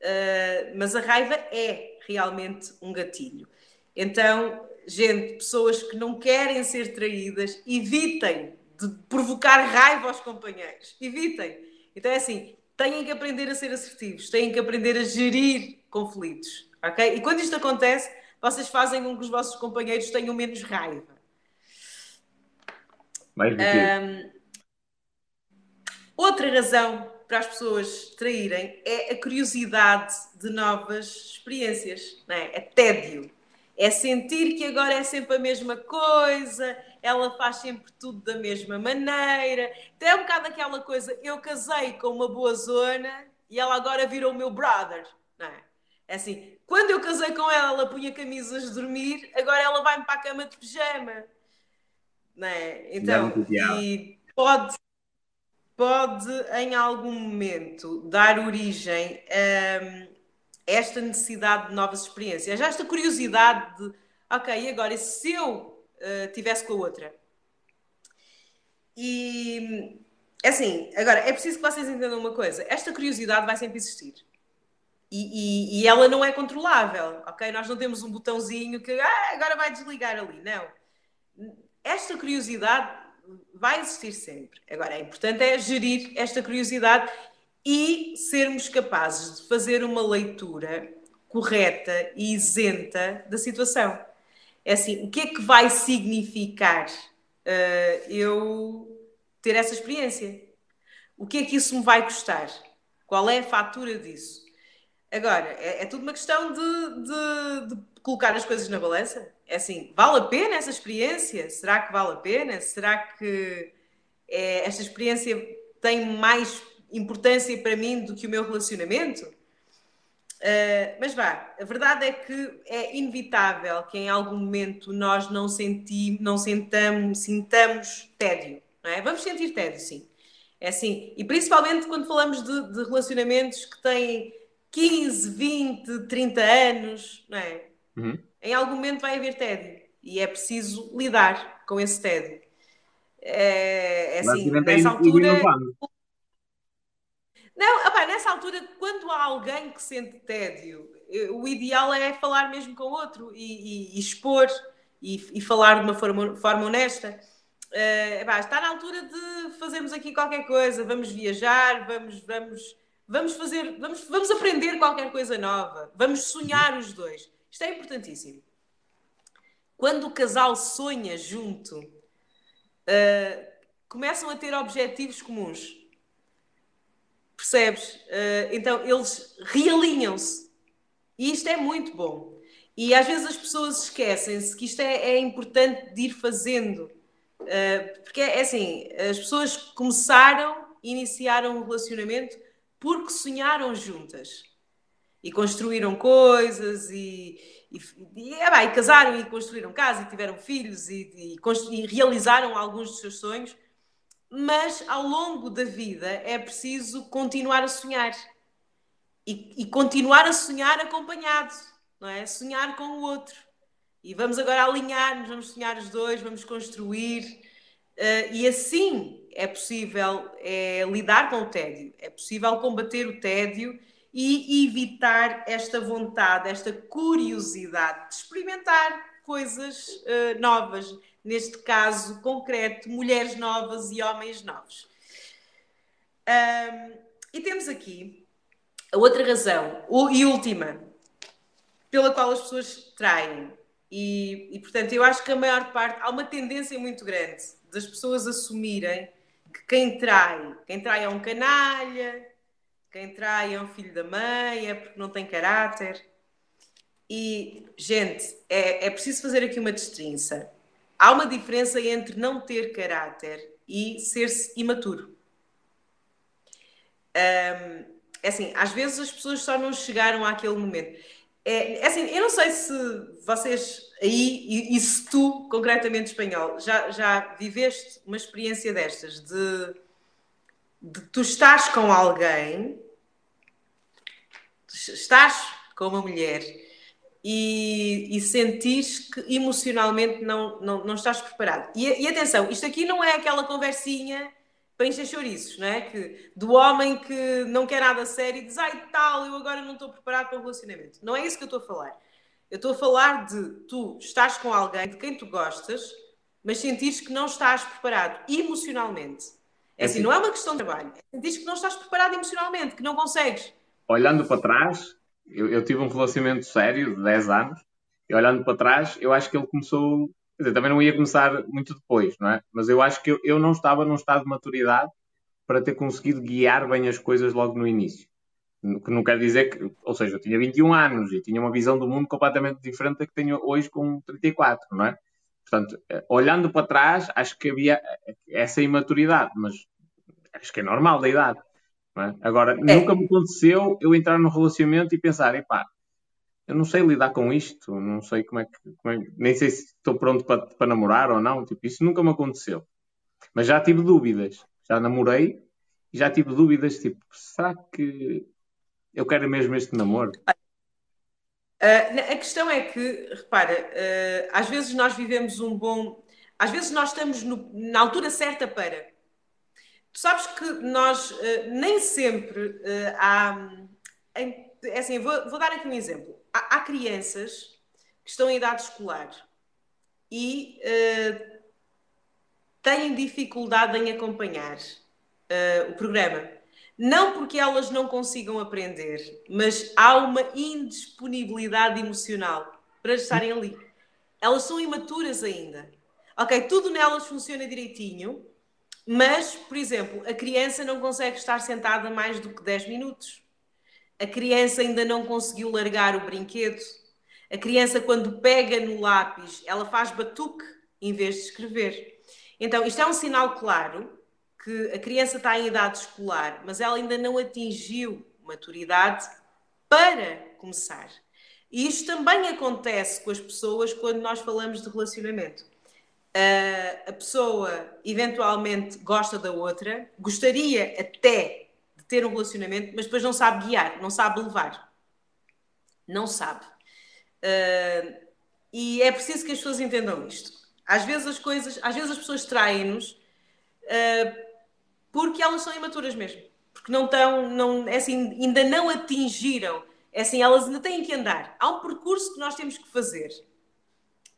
Uh, mas a raiva é realmente um gatilho. Então, gente, pessoas que não querem ser traídas, evitem de provocar raiva aos companheiros. Evitem. Então é assim, têm que aprender a ser assertivos, têm que aprender a gerir conflitos, ok? E quando isto acontece, vocês fazem com que os vossos companheiros tenham menos raiva. Mais do um, outra razão para as pessoas traírem é a curiosidade de novas experiências, não é? é tédio. É sentir que agora é sempre a mesma coisa, ela faz sempre tudo da mesma maneira. Então é um bocado aquela coisa, eu casei com uma boa zona e ela agora virou o meu brother, não é? É assim, quando eu casei com ela, ela punha camisas de dormir, agora ela vai-me para a cama de pijama. Né? Então, e pode, pode em algum momento dar origem a esta necessidade de novas experiências, já esta curiosidade de, ok, agora se eu uh, tivesse com a outra? E assim, agora é preciso que vocês entendam uma coisa: esta curiosidade vai sempre existir. E, e, e, ela não é controlável, ok? Nós não temos um botãozinho que ah, agora vai desligar ali, não esta curiosidade vai existir sempre. Agora, é importante é gerir esta curiosidade e sermos capazes de fazer uma leitura correta e isenta da situação. É assim, o que é que vai significar uh, eu ter essa experiência? O que é que isso me vai custar? Qual é a fatura disso? Agora, é, é tudo uma questão de, de, de colocar as coisas na balança. É assim, vale a pena essa experiência? Será que vale a pena? Será que é, esta experiência tem mais importância para mim do que o meu relacionamento? Uh, mas vá, a verdade é que é inevitável que em algum momento nós não, senti, não sentamos, sintamos tédio. Não é? Vamos sentir tédio, sim. É assim, e principalmente quando falamos de, de relacionamentos que têm 15, 20, 30 anos, não é? Uhum. Em algum momento vai haver tédio e é preciso lidar com esse tédio. É, é assim, nessa altura. Não, opa, nessa altura, quando há alguém que sente tédio, eh, o ideal é falar mesmo com outro e, e, e expor e, e, falar de uma forma, forma honesta. Uh, está na altura de fazermos aqui qualquer coisa, vamos viajar, vamos, vamos, vamos fazer, vamos, vamos aprender qualquer coisa nova, vamos sonhar os dois. Isto é importantíssimo. Quando o casal sonha junto, uh, começam a ter objetivos comuns. Percebes? Uh, então eles realinham-se. E isto é muito bom. E às vezes as pessoas esquecem-se que isto é, é, importante de ir fazendo. Uh, porque é assim, as pessoas começaram, iniciaram um relacionamento porque sonharam juntas. E construíram coisas e, e, e, é bem, e casaram e construíram casa e tiveram filhos e, e, realizaram alguns dos seus sonhos, mas ao longo da vida é preciso continuar a sonhar e, continuar a sonhar acompanhado, não é? Sonhar com o outro. E vamos agora alinhar-nos, vamos sonhar os dois, vamos construir. Uh, e assim é possível é, lidar com o tédio, é possível combater o tédio e evitar esta vontade, esta curiosidade de experimentar coisas uh, novas, neste caso concreto, mulheres novas e homens novos. Um, e temos aqui a outra razão, e última, pela qual as pessoas traem. E, e, portanto, eu acho que a maior parte, há uma tendência muito grande das pessoas assumirem que quem trai, quem trai é um canalha, quem trai é um filho da mãe, é porque não tem caráter. E, gente, é, é preciso fazer aqui uma destrinça. Há uma diferença entre não ter caráter e ser-se imaturo. Um, é assim, às vezes as pessoas só não chegaram àquele momento. É, é assim, eu não sei se vocês aí, e, e, se tu, concretamente espanhol, já, já viveste uma experiência destas de de tu estás com alguém, estás com uma mulher e, e sentires que emocionalmente não, não, não estás preparado. E, e, atenção, isto aqui não é aquela conversinha para encher chouriços, não é? Que, do homem que não quer nada sério e diz, ai tal, eu agora não estou preparado para o relacionamento. Não é isso que eu estou a falar. Eu estou a falar de tu estás com alguém de quem tu gostas, mas sentires que não estás preparado emocionalmente é assim, não é uma questão de trabalho. Diz que não estás preparado emocionalmente, que não consegues. Olhando para trás, eu, eu, tive um relacionamento sério de 10 anos, e olhando para trás, eu acho que ele começou. Quer dizer, também não ia começar muito depois, não é? Mas eu acho que eu, eu não estava num estado de maturidade para ter conseguido guiar bem as coisas logo no início. Que não quer dizer que, ou seja, eu tinha 21 anos e tinha uma visão do mundo completamente diferente da que tenho hoje com 34, não é? Portanto, eh, olhando para trás, acho que havia essa imaturidade, mas acho que é normal da idade. É? Agora, é. nunca me aconteceu eu entrar num relacionamento e pensar, epá, eu não sei lidar com isto, não sei como é que. Como é, nem sei se estou pronto para, para namorar ou não. Tipo, isso nunca me aconteceu. Mas já tive dúvidas. Já namorei e já tive dúvidas, tipo, será que eu quero mesmo este namoro? Uh, a questão é que, repara, uh, às vezes nós vivemos um bom. Às vezes nós estamos no, na altura certa para. Tu sabes que nós uh, nem sempre há. Em, é assim, vou, vou, dar aqui um exemplo. Há, há, crianças que estão em idade escolar e têm dificuldade em acompanhar o programa não porque elas não consigam aprender, mas há uma indisponibilidade emocional para estarem ali. Elas são imaturas ainda. Ok, tudo nelas funciona direitinho, mas, por exemplo, a criança não consegue estar sentada mais do que 10 minutos. A criança ainda não conseguiu largar o brinquedo. A criança, quando pega no lápis, ela faz batuque em vez de escrever. Então, isto é um sinal claro que a criança está em idade escolar, mas ela ainda não atingiu maturidade para começar. E isto também acontece com as pessoas quando nós falamos de relacionamento. A pessoa eventualmente gosta da outra, gostaria até de ter um relacionamento, mas depois não sabe guiar, não sabe levar. Não sabe. Uh, e é preciso que as pessoas entendam isto. Às vezes as coisas, às vezes as pessoas traem-nos uh, porque elas são imaturas mesmo. Porque não estão, não, é assim, ainda não atingiram, é assim, elas ainda têm que andar. Há um percurso que nós temos que fazer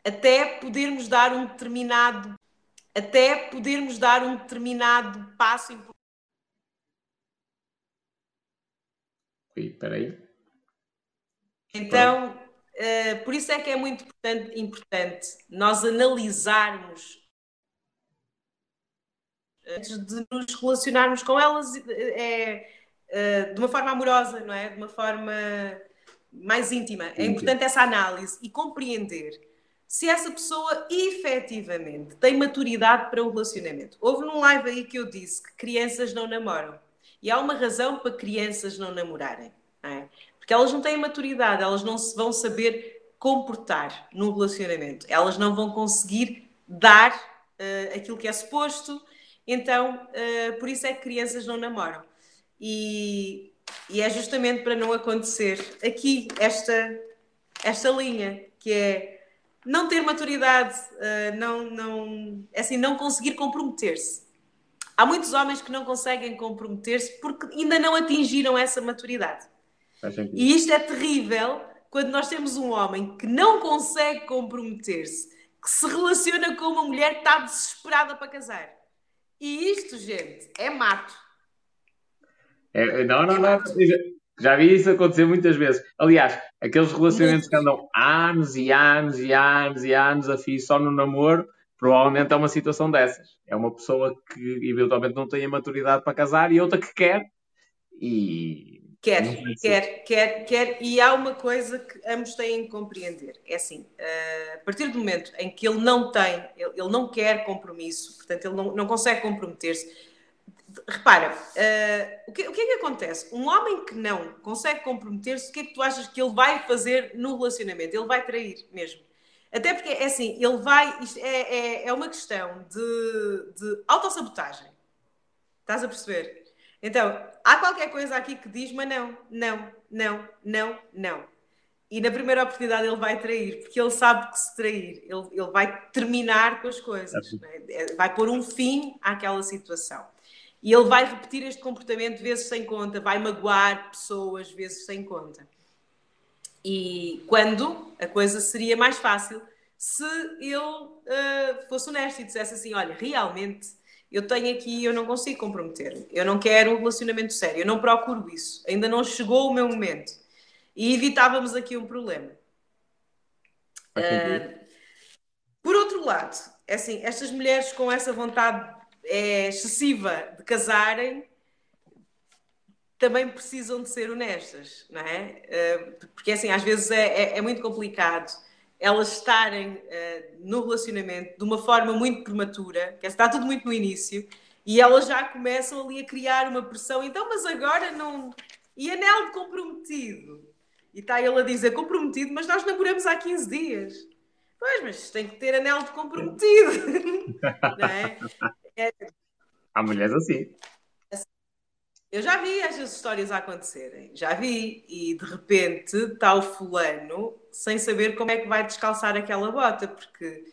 até podermos dar um determinado até podermos dar um determinado passo importante. Espera aí. Então, uh, por isso é que é muito importante, importante nós analisarmos antes de nos relacionarmos com elas é, é, de uma forma amorosa, não é? De uma forma mais íntima. É importante essa análise e compreender se essa pessoa efetivamente tem maturidade para um relacionamento. Houve num live aí que eu disse que crianças não namoram. E há uma razão para crianças não namorarem. Não é? Porque elas não têm maturidade, elas não se vão saber comportar num relacionamento. Elas não vão conseguir dar uh, aquilo que é suposto. Então, uh, por isso é que crianças não namoram. E, e é justamente para não acontecer aqui esta, esta linha, que é não ter maturidade, uh, não, não, é assim, não conseguir comprometer-se. Há muitos homens que não conseguem comprometer-se porque ainda não atingiram essa maturidade. E isto é terrível quando nós temos um homem que não consegue comprometer-se, que se relaciona com uma mulher que está desesperada para casar. E isto, gente, é mato. É, não, não, é não. Mato. Já vi isso acontecer muitas vezes. Aliás, aqueles relacionamentos que andam anos e anos e anos e anos a fio só no namoro, provavelmente é uma situação dessas. É uma pessoa que eventualmente não tem a maturidade para casar e outra que quer e. Quer, quer, quer, quer, e há uma coisa que ambos têm que compreender. É assim, eh, a partir do momento em que ele não tem, ele não quer compromisso, portanto, ele não, não consegue comprometer-se, repara, uh, o, que, o que é que acontece? Um homem que não consegue comprometer-se, o que é que tu achas que ele vai fazer no relacionamento? Ele vai trair mesmo. Até porque, é assim, ele vai. É, é, é uma questão de, de autossabotagem. Estás a perceber? Então, há qualquer coisa aqui que diz, mas não, não, não, não, não. E na primeira oportunidade ele vai trair, porque ele sabe que se trair, ele, ele vai terminar com as coisas, é, vai pôr um fim àquela situação. E ele vai repetir este comportamento vezes sem conta, vai magoar pessoas vezes sem conta. E quando a coisa seria mais fácil se ele uh, fosse honesto e dissesse assim: Olha, realmente eu tenho aqui, eu não consigo comprometer-me, eu não quero um relacionamento sério, eu não procuro isso, ainda não chegou o meu momento. E evitávamos aqui um problema. Uh, por outro lado, é assim, estas mulheres com essa vontade é excessiva de casarem, também precisam de ser honestas, não é? Eh, porque assim, às vezes é, é, é muito complicado elas estarem uh, no relacionamento de uma forma muito prematura, que está tudo muito no início, e elas já começam ali a criar uma pressão, então, mas agora não. E anel de comprometido? E está ele a dizer comprometido, mas nós namoramos há 15 dias. Pois, mas tem que ter anel de comprometido. é? É... Há mulheres assim. Eu já vi estas histórias a acontecerem, já vi, e de repente está o fulano sem saber como é que vai descalçar aquela bota, porque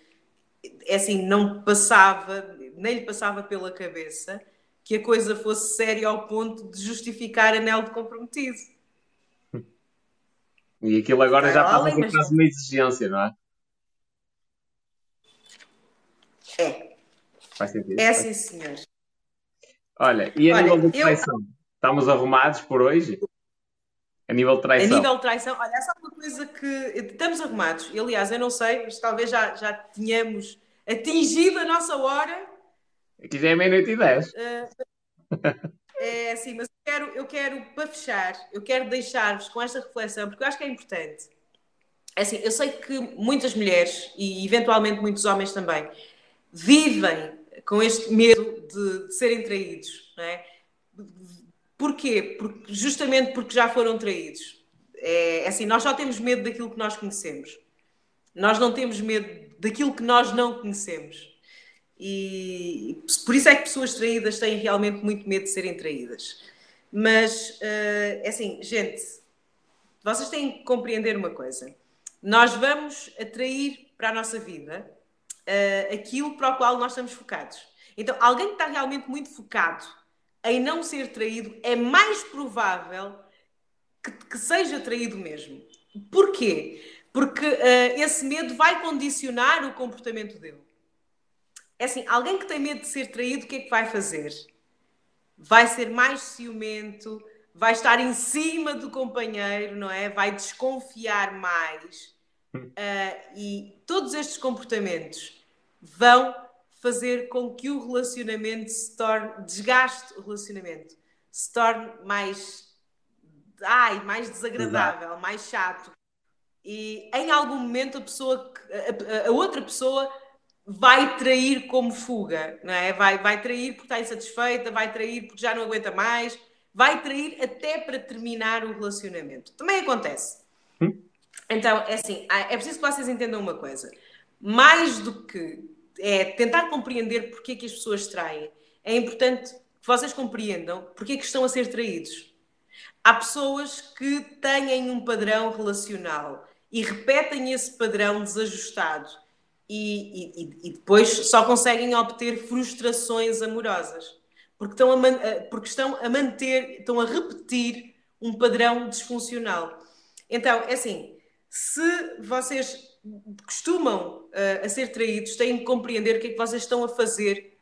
é assim, não passava, nem lhe passava pela cabeça que a coisa fosse séria ao ponto de justificar anel de comprometido. E aquilo agora já passa por quase uma exigência, não é? É, Faz sentido. É sim, senhor. Olha, e a olha, nível de traição? Eu... Estamos arrumados por hoje? A nível de traição. A nível de traição, olha, essa é uma coisa que estamos arrumados. E, aliás, eu não sei, mas talvez já, já tínhamos atingido a nossa hora. Aqui já é meia-noite e dez. Uh, é assim, mas eu quero, eu quero, para fechar, eu quero deixar-vos com esta reflexão, porque eu acho que é importante. É assim, eu sei que muitas mulheres, e eventualmente muitos homens também, vivem com este medo de, de serem traídos, não é? Porquê? Porque, justamente porque já foram traídos. É, é assim, nós só temos medo daquilo que nós conhecemos. Nós não temos medo daquilo que nós não conhecemos. E por isso é que pessoas traídas têm realmente muito medo de serem traídas. Mas, uh, é assim, gente, vocês têm que compreender uma coisa. Nós vamos atrair para a nossa vida uh, aquilo para o qual nós estamos focados. Então, alguém que está realmente muito focado em não ser traído é mais provável que, que seja traído mesmo. Porquê? Porque uh, esse medo vai condicionar o comportamento dele. É assim, alguém que tem medo de ser traído, o que é que vai fazer? Vai ser mais ciumento, vai estar em cima do companheiro, não é? Vai desconfiar mais. Uh, e todos estes comportamentos vão fazer com que o relacionamento se torne, desgaste o relacionamento, se torne mais, ai, mais desagradável, Exato. mais chato. E em algum momento a pessoa, a, a, outra pessoa vai trair como fuga, não é? Vai, vai trair porque está insatisfeita, vai trair porque já não aguenta mais, vai trair até para terminar o relacionamento. Também acontece. Hum? Então, é assim, é preciso que vocês entendam uma coisa. Mais do que é tentar compreender porque é que as pessoas traem, é importante que vocês compreendam porque é que estão a ser traídos. Há pessoas que têm um padrão relacional e repetem esse padrão desajustado e, e, e depois só conseguem obter frustrações amorosas porque estão, a, porque estão a manter, estão a repetir um padrão disfuncional. Então, é assim, se vocês costumam uh, a ser traídos, têm que compreender o que é que vocês estão a fazer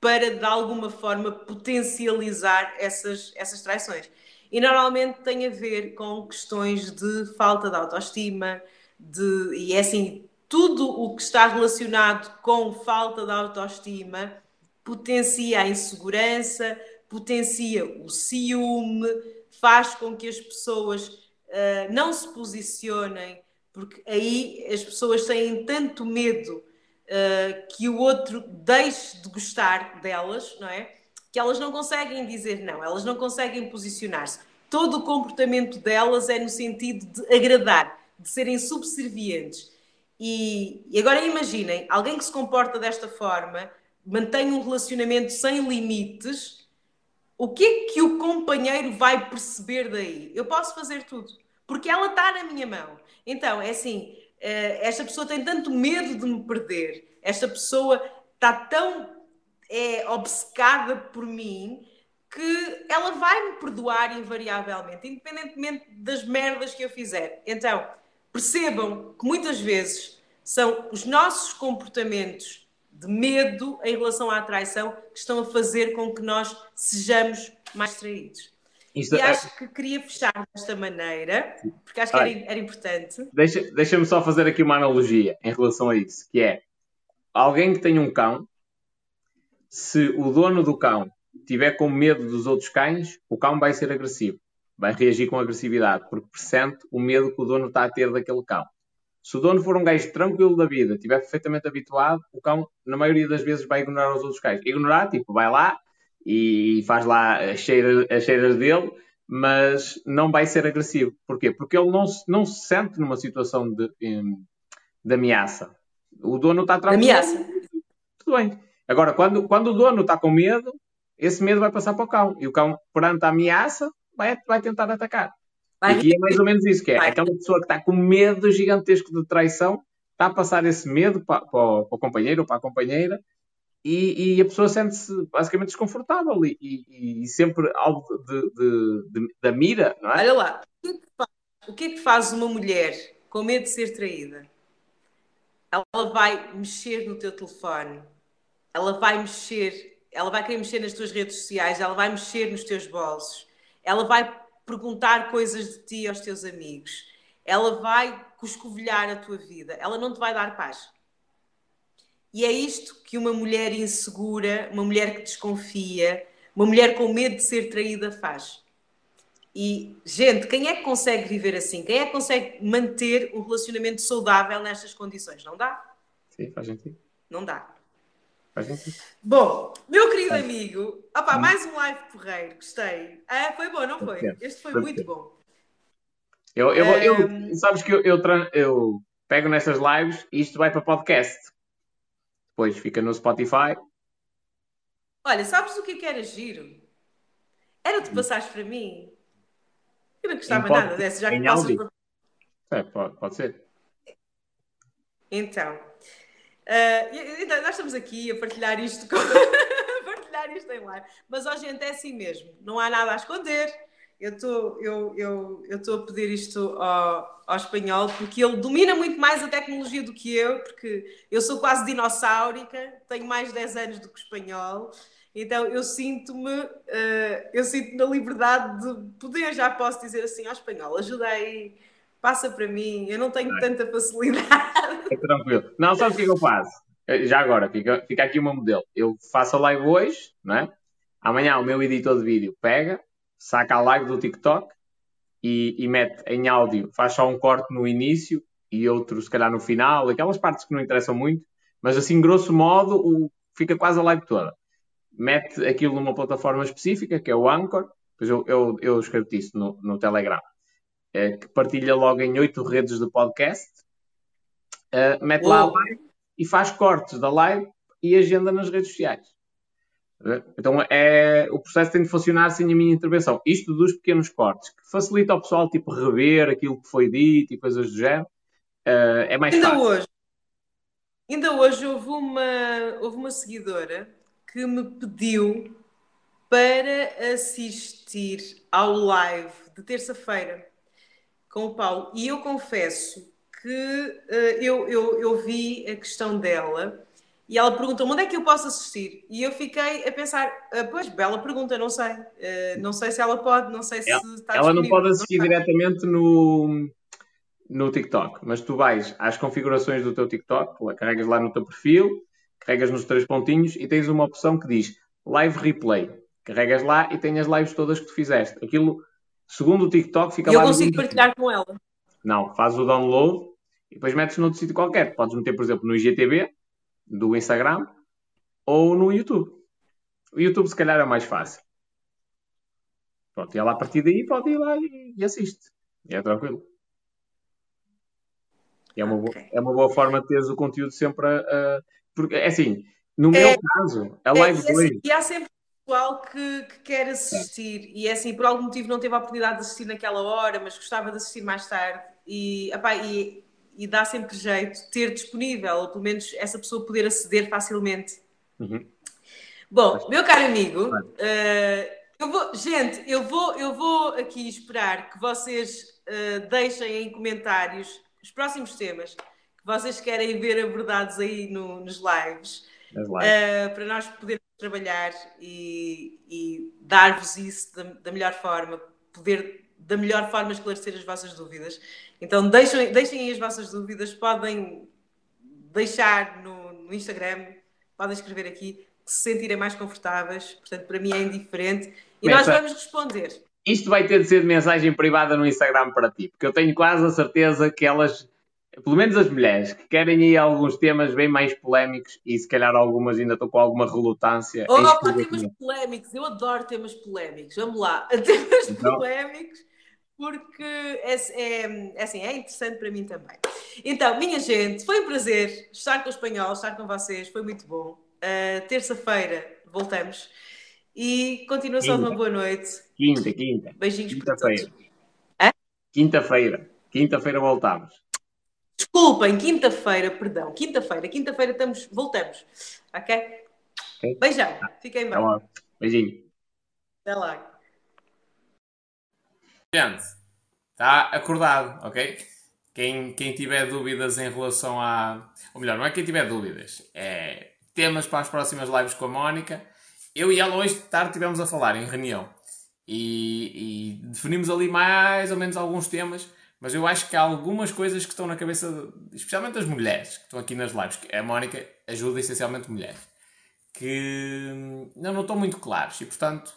para, de alguma forma, potencializar essas, essas traições. E normalmente tem a ver com questões de falta de autoestima, de, e é assim, tudo o que está relacionado com falta de autoestima potencia a insegurança, potencia o ciúme, faz com que as pessoas uh, não se posicionem, porque aí as pessoas têm tanto medo uh, que o outro deixe de gostar delas, não é? Que elas não conseguem dizer não, elas não conseguem posicionar-se. Todo o comportamento delas é no sentido de agradar, de serem subservientes. E, e agora imaginem, alguém que se comporta desta forma mantenho um relacionamento sem limites, o que é que o companheiro vai perceber daí? Eu posso fazer tudo, porque ela está na minha mão. Então, é assim, eh, esta pessoa tem tanto medo de me perder, esta pessoa está tão é, obcecada por mim que ela vai me perdoar invariavelmente, independentemente das merdas que eu fizer. Então, percebam que muitas vezes são os nossos comportamentos de medo em relação à traição que estão a fazer com que nós sejamos mais traídos. Isto e é... acho que queria fechar desta maneira, porque acho que era, era importante. Deixa-me deixa só fazer aqui uma analogia em relação a isso, que é alguém que tem um cão, se o dono do cão tiver com medo dos outros cães, o cão vai ser agressivo, vai reagir com agressividade, porque pressente o medo que o dono está a ter daquele cão. Se o dono for um gajo tranquilo da vida, estiver perfeitamente habituado, o cão, na maioria das vezes, vai ignorar os outros cães. Ignorar, tipo, vai lá e faz lá as cheiras, as cheiras dele, mas não vai ser agressivo. Porquê? Porque ele não, não se sente numa situação de, de ameaça. O dono está tranquilo. Ameaça. Tudo bem. Agora, quando, quando o dono está com medo, esse medo vai passar para o cão. E o cão, perante a ameaça, vai, vai tentar atacar. Vai. Aqui é mais ou menos isso, que é Vai. aquela pessoa que está com medo gigantesco de traição, está a passar esse medo para, para, o, para o companheiro ou para a companheira e, e a pessoa sente-se basicamente desconfortável e, e, e sempre algo de, de, de, da mira, não é? Olha lá, o que é que faz uma mulher com medo de ser traída? Ela vai mexer no teu telefone, ela vai mexer, ela vai querer mexer nas tuas redes sociais, ela vai mexer nos teus bolsos, ela vai perguntar coisas de ti aos teus amigos. Ela vai coscovilhar a tua vida. Ela não te vai dar paz. E é isto que uma mulher insegura, uma mulher que desconfia, uma mulher com medo de ser traída faz. E, gente, quem é que consegue viver assim? Quem é que consegue manter um relacionamento saudável nestas condições? Não dá? Sim, faz sentido. Não dá. Bom, meu querido amigo, opa, hum. mais um live porreiro, gostei. Ah, foi bom, não foi? Este foi muito bom. Eu, eu, eu sabes que eu, eu, eu, pego nessas lives e isto vai para podcast. Depois fica no Spotify. Olha, sabes o que é que era giro? Era de passares para mim. Eu não gostava Em pod- nada dessa, já que passas para É, pode, pode ser. Então, e- então, nós estamos aqui a partilhar isto com... partilhar isto em live. Mas, ó, gente, é assim mesmo. Não há nada a esconder. Eu estou eu, eu, eu estou a pedir isto ao, ao espanhol porque ele domina muito mais a tecnologia do que eu, porque eu sou quase dinossáurica, tenho mais de 10 anos do que o espanhol. Então eu sinto-me ah, eu sinto na liberdade de poder, já posso dizer assim ao espanhol, ajuda aí, passa para mim, eu não tenho tanta facilidade. É tranquilo. Não, sabes o que é que eu faço? Eh, Já agora, fica, fica aqui o meu modelo. Eu faço a live hoje, não é? Amanhã o meu editor de vídeo pega, saca a live do TikTok e, e mete em áudio, faz só um corte no início e outro se calhar no final, aquelas partes que não interessam muito, mas assim, grosso modo, o- fica quase a live toda. Mete aquilo numa plataforma específica, que é o Anchor, depois eu, eu, eu escrevo isso no, no Telegram, eh, que partilha logo em oito redes de podcast, eh, mete lá a live e faz cortes da live e agenda nas redes sociais. Então é, o processo tem de funcionar sem a minha intervenção. Isto dos pequenos cortes, que facilita ao pessoal tipo, rever aquilo que foi dito e coisas do género. eh, é mais Ainda fácil. hoje, ainda hoje houve uma, houve uma seguidora que me pediu para assistir ao live de terça-feira com o Paulo. E eu confesso que eh, eu, eu, eu vi a questão dela e ela perguntou-me onde é que eu posso assistir. E eu fiquei a pensar, ah, pois, bela pergunta, não sei. Eh, não sei se ela pode, não sei se Ela, está ela não pode assistir sei. diretamente no, no TikTok, mas tu vais às configurações do teu TikTok, carregas lá no teu perfil, carregas nos três pontinhos e tens uma opção que diz Live Replay. Carregas lá e tens as lives todas que tu fizeste. Aquilo, segundo o TikTok, fica E eu lá no consigo partilhar com ela. Não, fazes o download e depois metes noutro sítio qualquer. Podes meter, por exemplo, no IGTV do Instagram ou no YouTube. O YouTube, se calhar, é mais fácil. Pronto, e ela a partir daí pode ir lá e, e assiste. E é tranquilo. E é uma, boa, é uma boa forma de teres o conteúdo sempre a. a- porque, é assim, no É, meu caso, a É, live e, de assim, e há sempre pessoal que, que quer assistir e é assim, por algum motivo não teve a oportunidade de assistir naquela hora, mas gostava de assistir mais tarde e, epá, e, e dá sempre jeito ter disponível, ou pelo menos essa pessoa poder aceder facilmente. Uhum. Bom, meu caro amigo, eh, eu vou, gente, eu vou, eu vou aqui esperar que vocês eh, deixem em comentários os próximos temas que vocês querem ver abordados aí no- nos lives. Uh, para nós podermos trabalhar e, e dar-vos isso da, da melhor forma, poder da melhor forma esclarecer as vossas dúvidas. Então deixem, deixem aí as vossas dúvidas, podem deixar no, no Instagram, podem escrever aqui, que se sentirem mais confortáveis, portanto para mim é indiferente e nós vamos responder. Isto vai ter de ser de mensagem privada no Instagram para ti, porque eu tenho quase a certeza que elas, pelo menos as mulheres, que querem aí alguns temas bem mais polémicos e se calhar algumas ainda estão com alguma relutância em Oh, escrever temas polémicos, eu adoro temas polémicos. Vamos lá, temas Então. polémicos, porque é, é, é assim, é interessante para mim também. Então, minha gente, foi um prazer estar com o espanhol, estar com vocês, foi muito bom. Uh, Terça-feira voltamos e continuação de uma boa noite. Quinta, quinta. Beijinhos para todos. Quinta-feira. Quinta-feira. Quinta-feira voltamos. Desculpem, quinta-feira, perdão, quinta-feira, quinta-feira estamos, voltamos, ok? Ok. Beijão, fiquem bem. Beijinho. Até logo. Gente, está acordado, ok? Quem, quem tiver dúvidas em relação a. Ou melhor, não é quem tiver dúvidas, é temas para as próximas lives com a Mónica. Eu e ela hoje de tarde estivemos a falar em reunião e, e definimos ali mais ou menos alguns temas, mas eu acho que há algumas coisas que estão na cabeça, especialmente das mulheres que estão aqui nas lives, que a Mónica ajuda essencialmente mulheres, que hum, não, não estão muito claros e portanto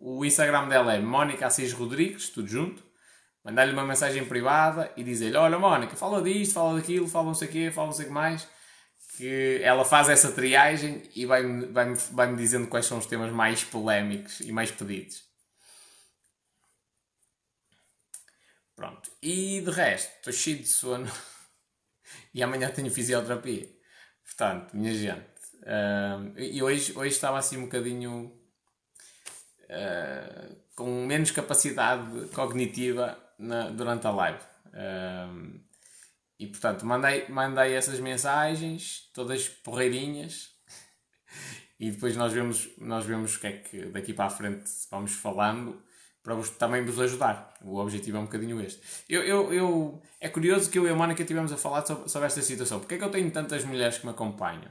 o Instagram dela é Mónica Assis Rodrigues, tudo junto. Mandar-lhe uma mensagem privada e dizer-lhe: Olha, Mónica, fala disto, fala daquilo, fala não sei o quê, fala não sei o que mais. Que ela faz essa triagem e vai-me vai vai dizendo quais são os temas mais polémicos e mais pedidos. Pronto. E de resto, estou cheio de sono e amanhã tenho fisioterapia. Portanto, minha gente, Uh, e hoje, hoje estava assim um bocadinho uh, com menos capacidade cognitiva na, durante a live. Uh, e portanto, mandei, mandei essas mensagens, todas porreirinhas, e depois nós vemos, nós vemos o que é que daqui para a frente vamos falando para vos, também vos ajudar. O objetivo é um bocadinho este. Eu, eu, eu, é curioso que eu e a Mónica estivemos a falar sobre, sobre esta situação. Porquê é que eu tenho tantas mulheres que me acompanham?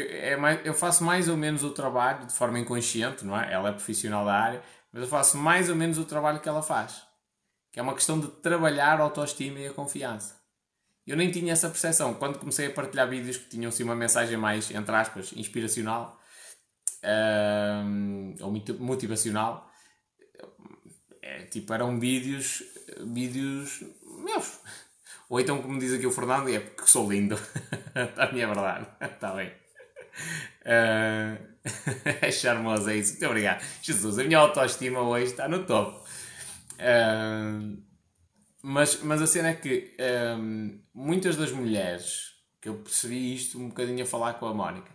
É mais, eu faço mais ou menos o trabalho de forma inconsciente, não é? Ela é profissional da área, mas eu faço mais ou menos o trabalho que ela faz. Que é uma questão de trabalhar a autoestima e a confiança. Eu nem tinha essa percepção. Quando comecei a partilhar vídeos que tinham assim uma mensagem mais, entre aspas, inspiracional um, ou motivacional, é, tipo, eram vídeos, vídeos meus. Ou então, como diz aqui o Fernando, é porque sou lindo. a minha verdade. Está bem. Uh, é charmoso, é isso. Muito obrigado. Jesus, a minha autoestima hoje está no topo. Uh, mas, mas a cena é que um, muitas das mulheres, que eu percebi isto um bocadinho a falar com a Mónica,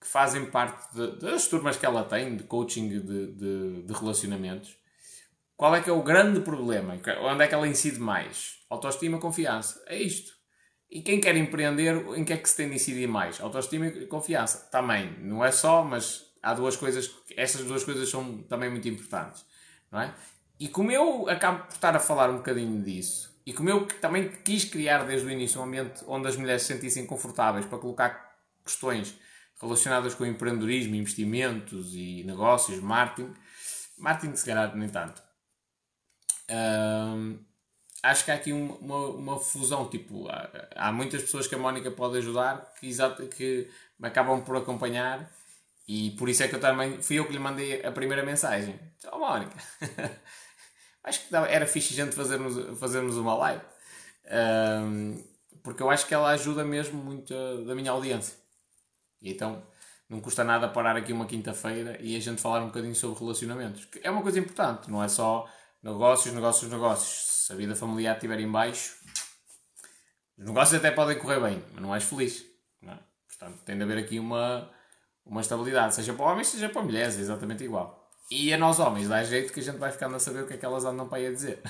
que fazem parte de, das turmas que ela tem de coaching de, de, de relacionamentos, qual é que é o grande problema? Onde é que ela incide mais? Autoestima, confiança. É isto. E quem quer empreender, em que é que se tem de incidir mais? Autoestima e confiança. Também. Não é só, mas há duas coisas. Essas duas coisas são também muito importantes. Não é? E como eu acabo por estar a falar um bocadinho disso, e como eu também quis criar desde o início um ambiente onde as mulheres se sentissem confortáveis para colocar questões relacionadas com empreendedorismo, investimentos e negócios, marketing, marketing se calhar nem tanto acho que há aqui uma, uma fusão. Tipo, há, há, muitas pessoas que a Mónica pode ajudar que, exato, que me acabam por acompanhar. E por isso é que eu também fui eu que lhe mandei a primeira mensagem. Tchau, Mónica. acho que era fixe gente fazermos, fazermos uma live. Um, porque eu acho que ela ajuda mesmo muito a, da minha audiência. E então não custa nada parar aqui uma quinta-feira e a gente falar um bocadinho sobre relacionamentos. Que é uma coisa importante, não é só Negócios, negócios, negócios. Se a vida familiar estiver em baixo, os negócios até podem correr bem, mas não és feliz. Não é? Portanto, tem de haver aqui uma, uma estabilidade, seja para homens, seja para mulheres, é exatamente igual. E a nós homens, dá jeito que a gente vai ficando a saber o que é que elas andam para aí a dizer.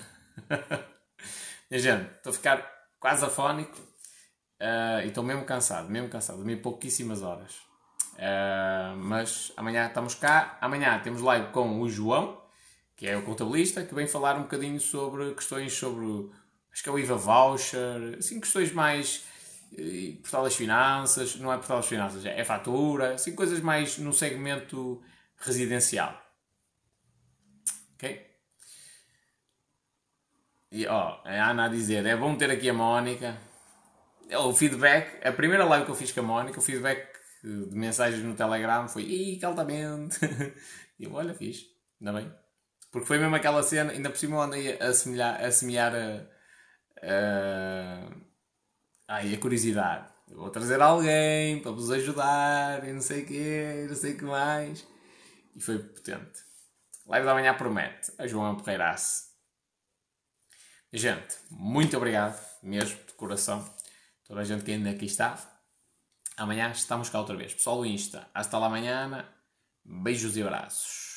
e gente, estou a ficar quase afónico uh, e estou mesmo cansado, mesmo cansado, dormi pouquíssimas horas. Uh, mas amanhã estamos cá, amanhã temos live com o João, que é o contabilista, que vem falar um bocadinho sobre questões sobre, acho que é o IVA voucher, assim, questões mais eh, portal das finanças, não é portal das finanças, é fatura, assim, coisas mais no segmento residencial. Ok? E ó, a Ana a dizer, é bom ter aqui a Mónica. O feedback, a primeira live que eu fiz com a Mónica, o feedback de mensagens no Telegram foi, ih, altamente. e eu, olha, fiz, ainda bem. Porque foi mesmo aquela cena, ainda por cima eu andei a semelhar, a semear a, a, ai, a curiosidade. Eu vou trazer alguém para vos ajudar e não sei o quê, não sei o que mais. E foi potente. Live da manhã promete. A João Perreirace. Gente, muito obrigado, mesmo, de coração. Toda a gente que ainda aqui está. Amanhã estamos cá outra vez. Pessoal do Insta, hasta lá amanhã. Beijos e abraços.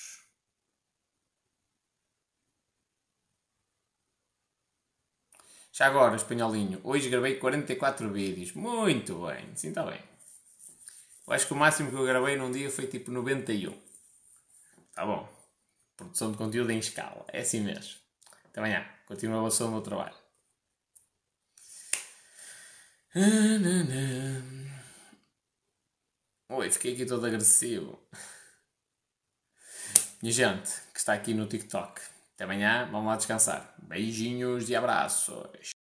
Já agora, espanholinho, hoje gravei 44 vídeos. Muito bem, sim, está bem. Eu acho que o máximo que eu gravei num dia foi tipo 91. Tá bom. Produção de conteúdo em escala. É assim mesmo. Até amanhã. Continuação do meu trabalho. Oi, fiquei aqui todo agressivo. Minha gente que está aqui no TikTok. Até amanhã, vamos lá descansar. Beijinhos e abraços.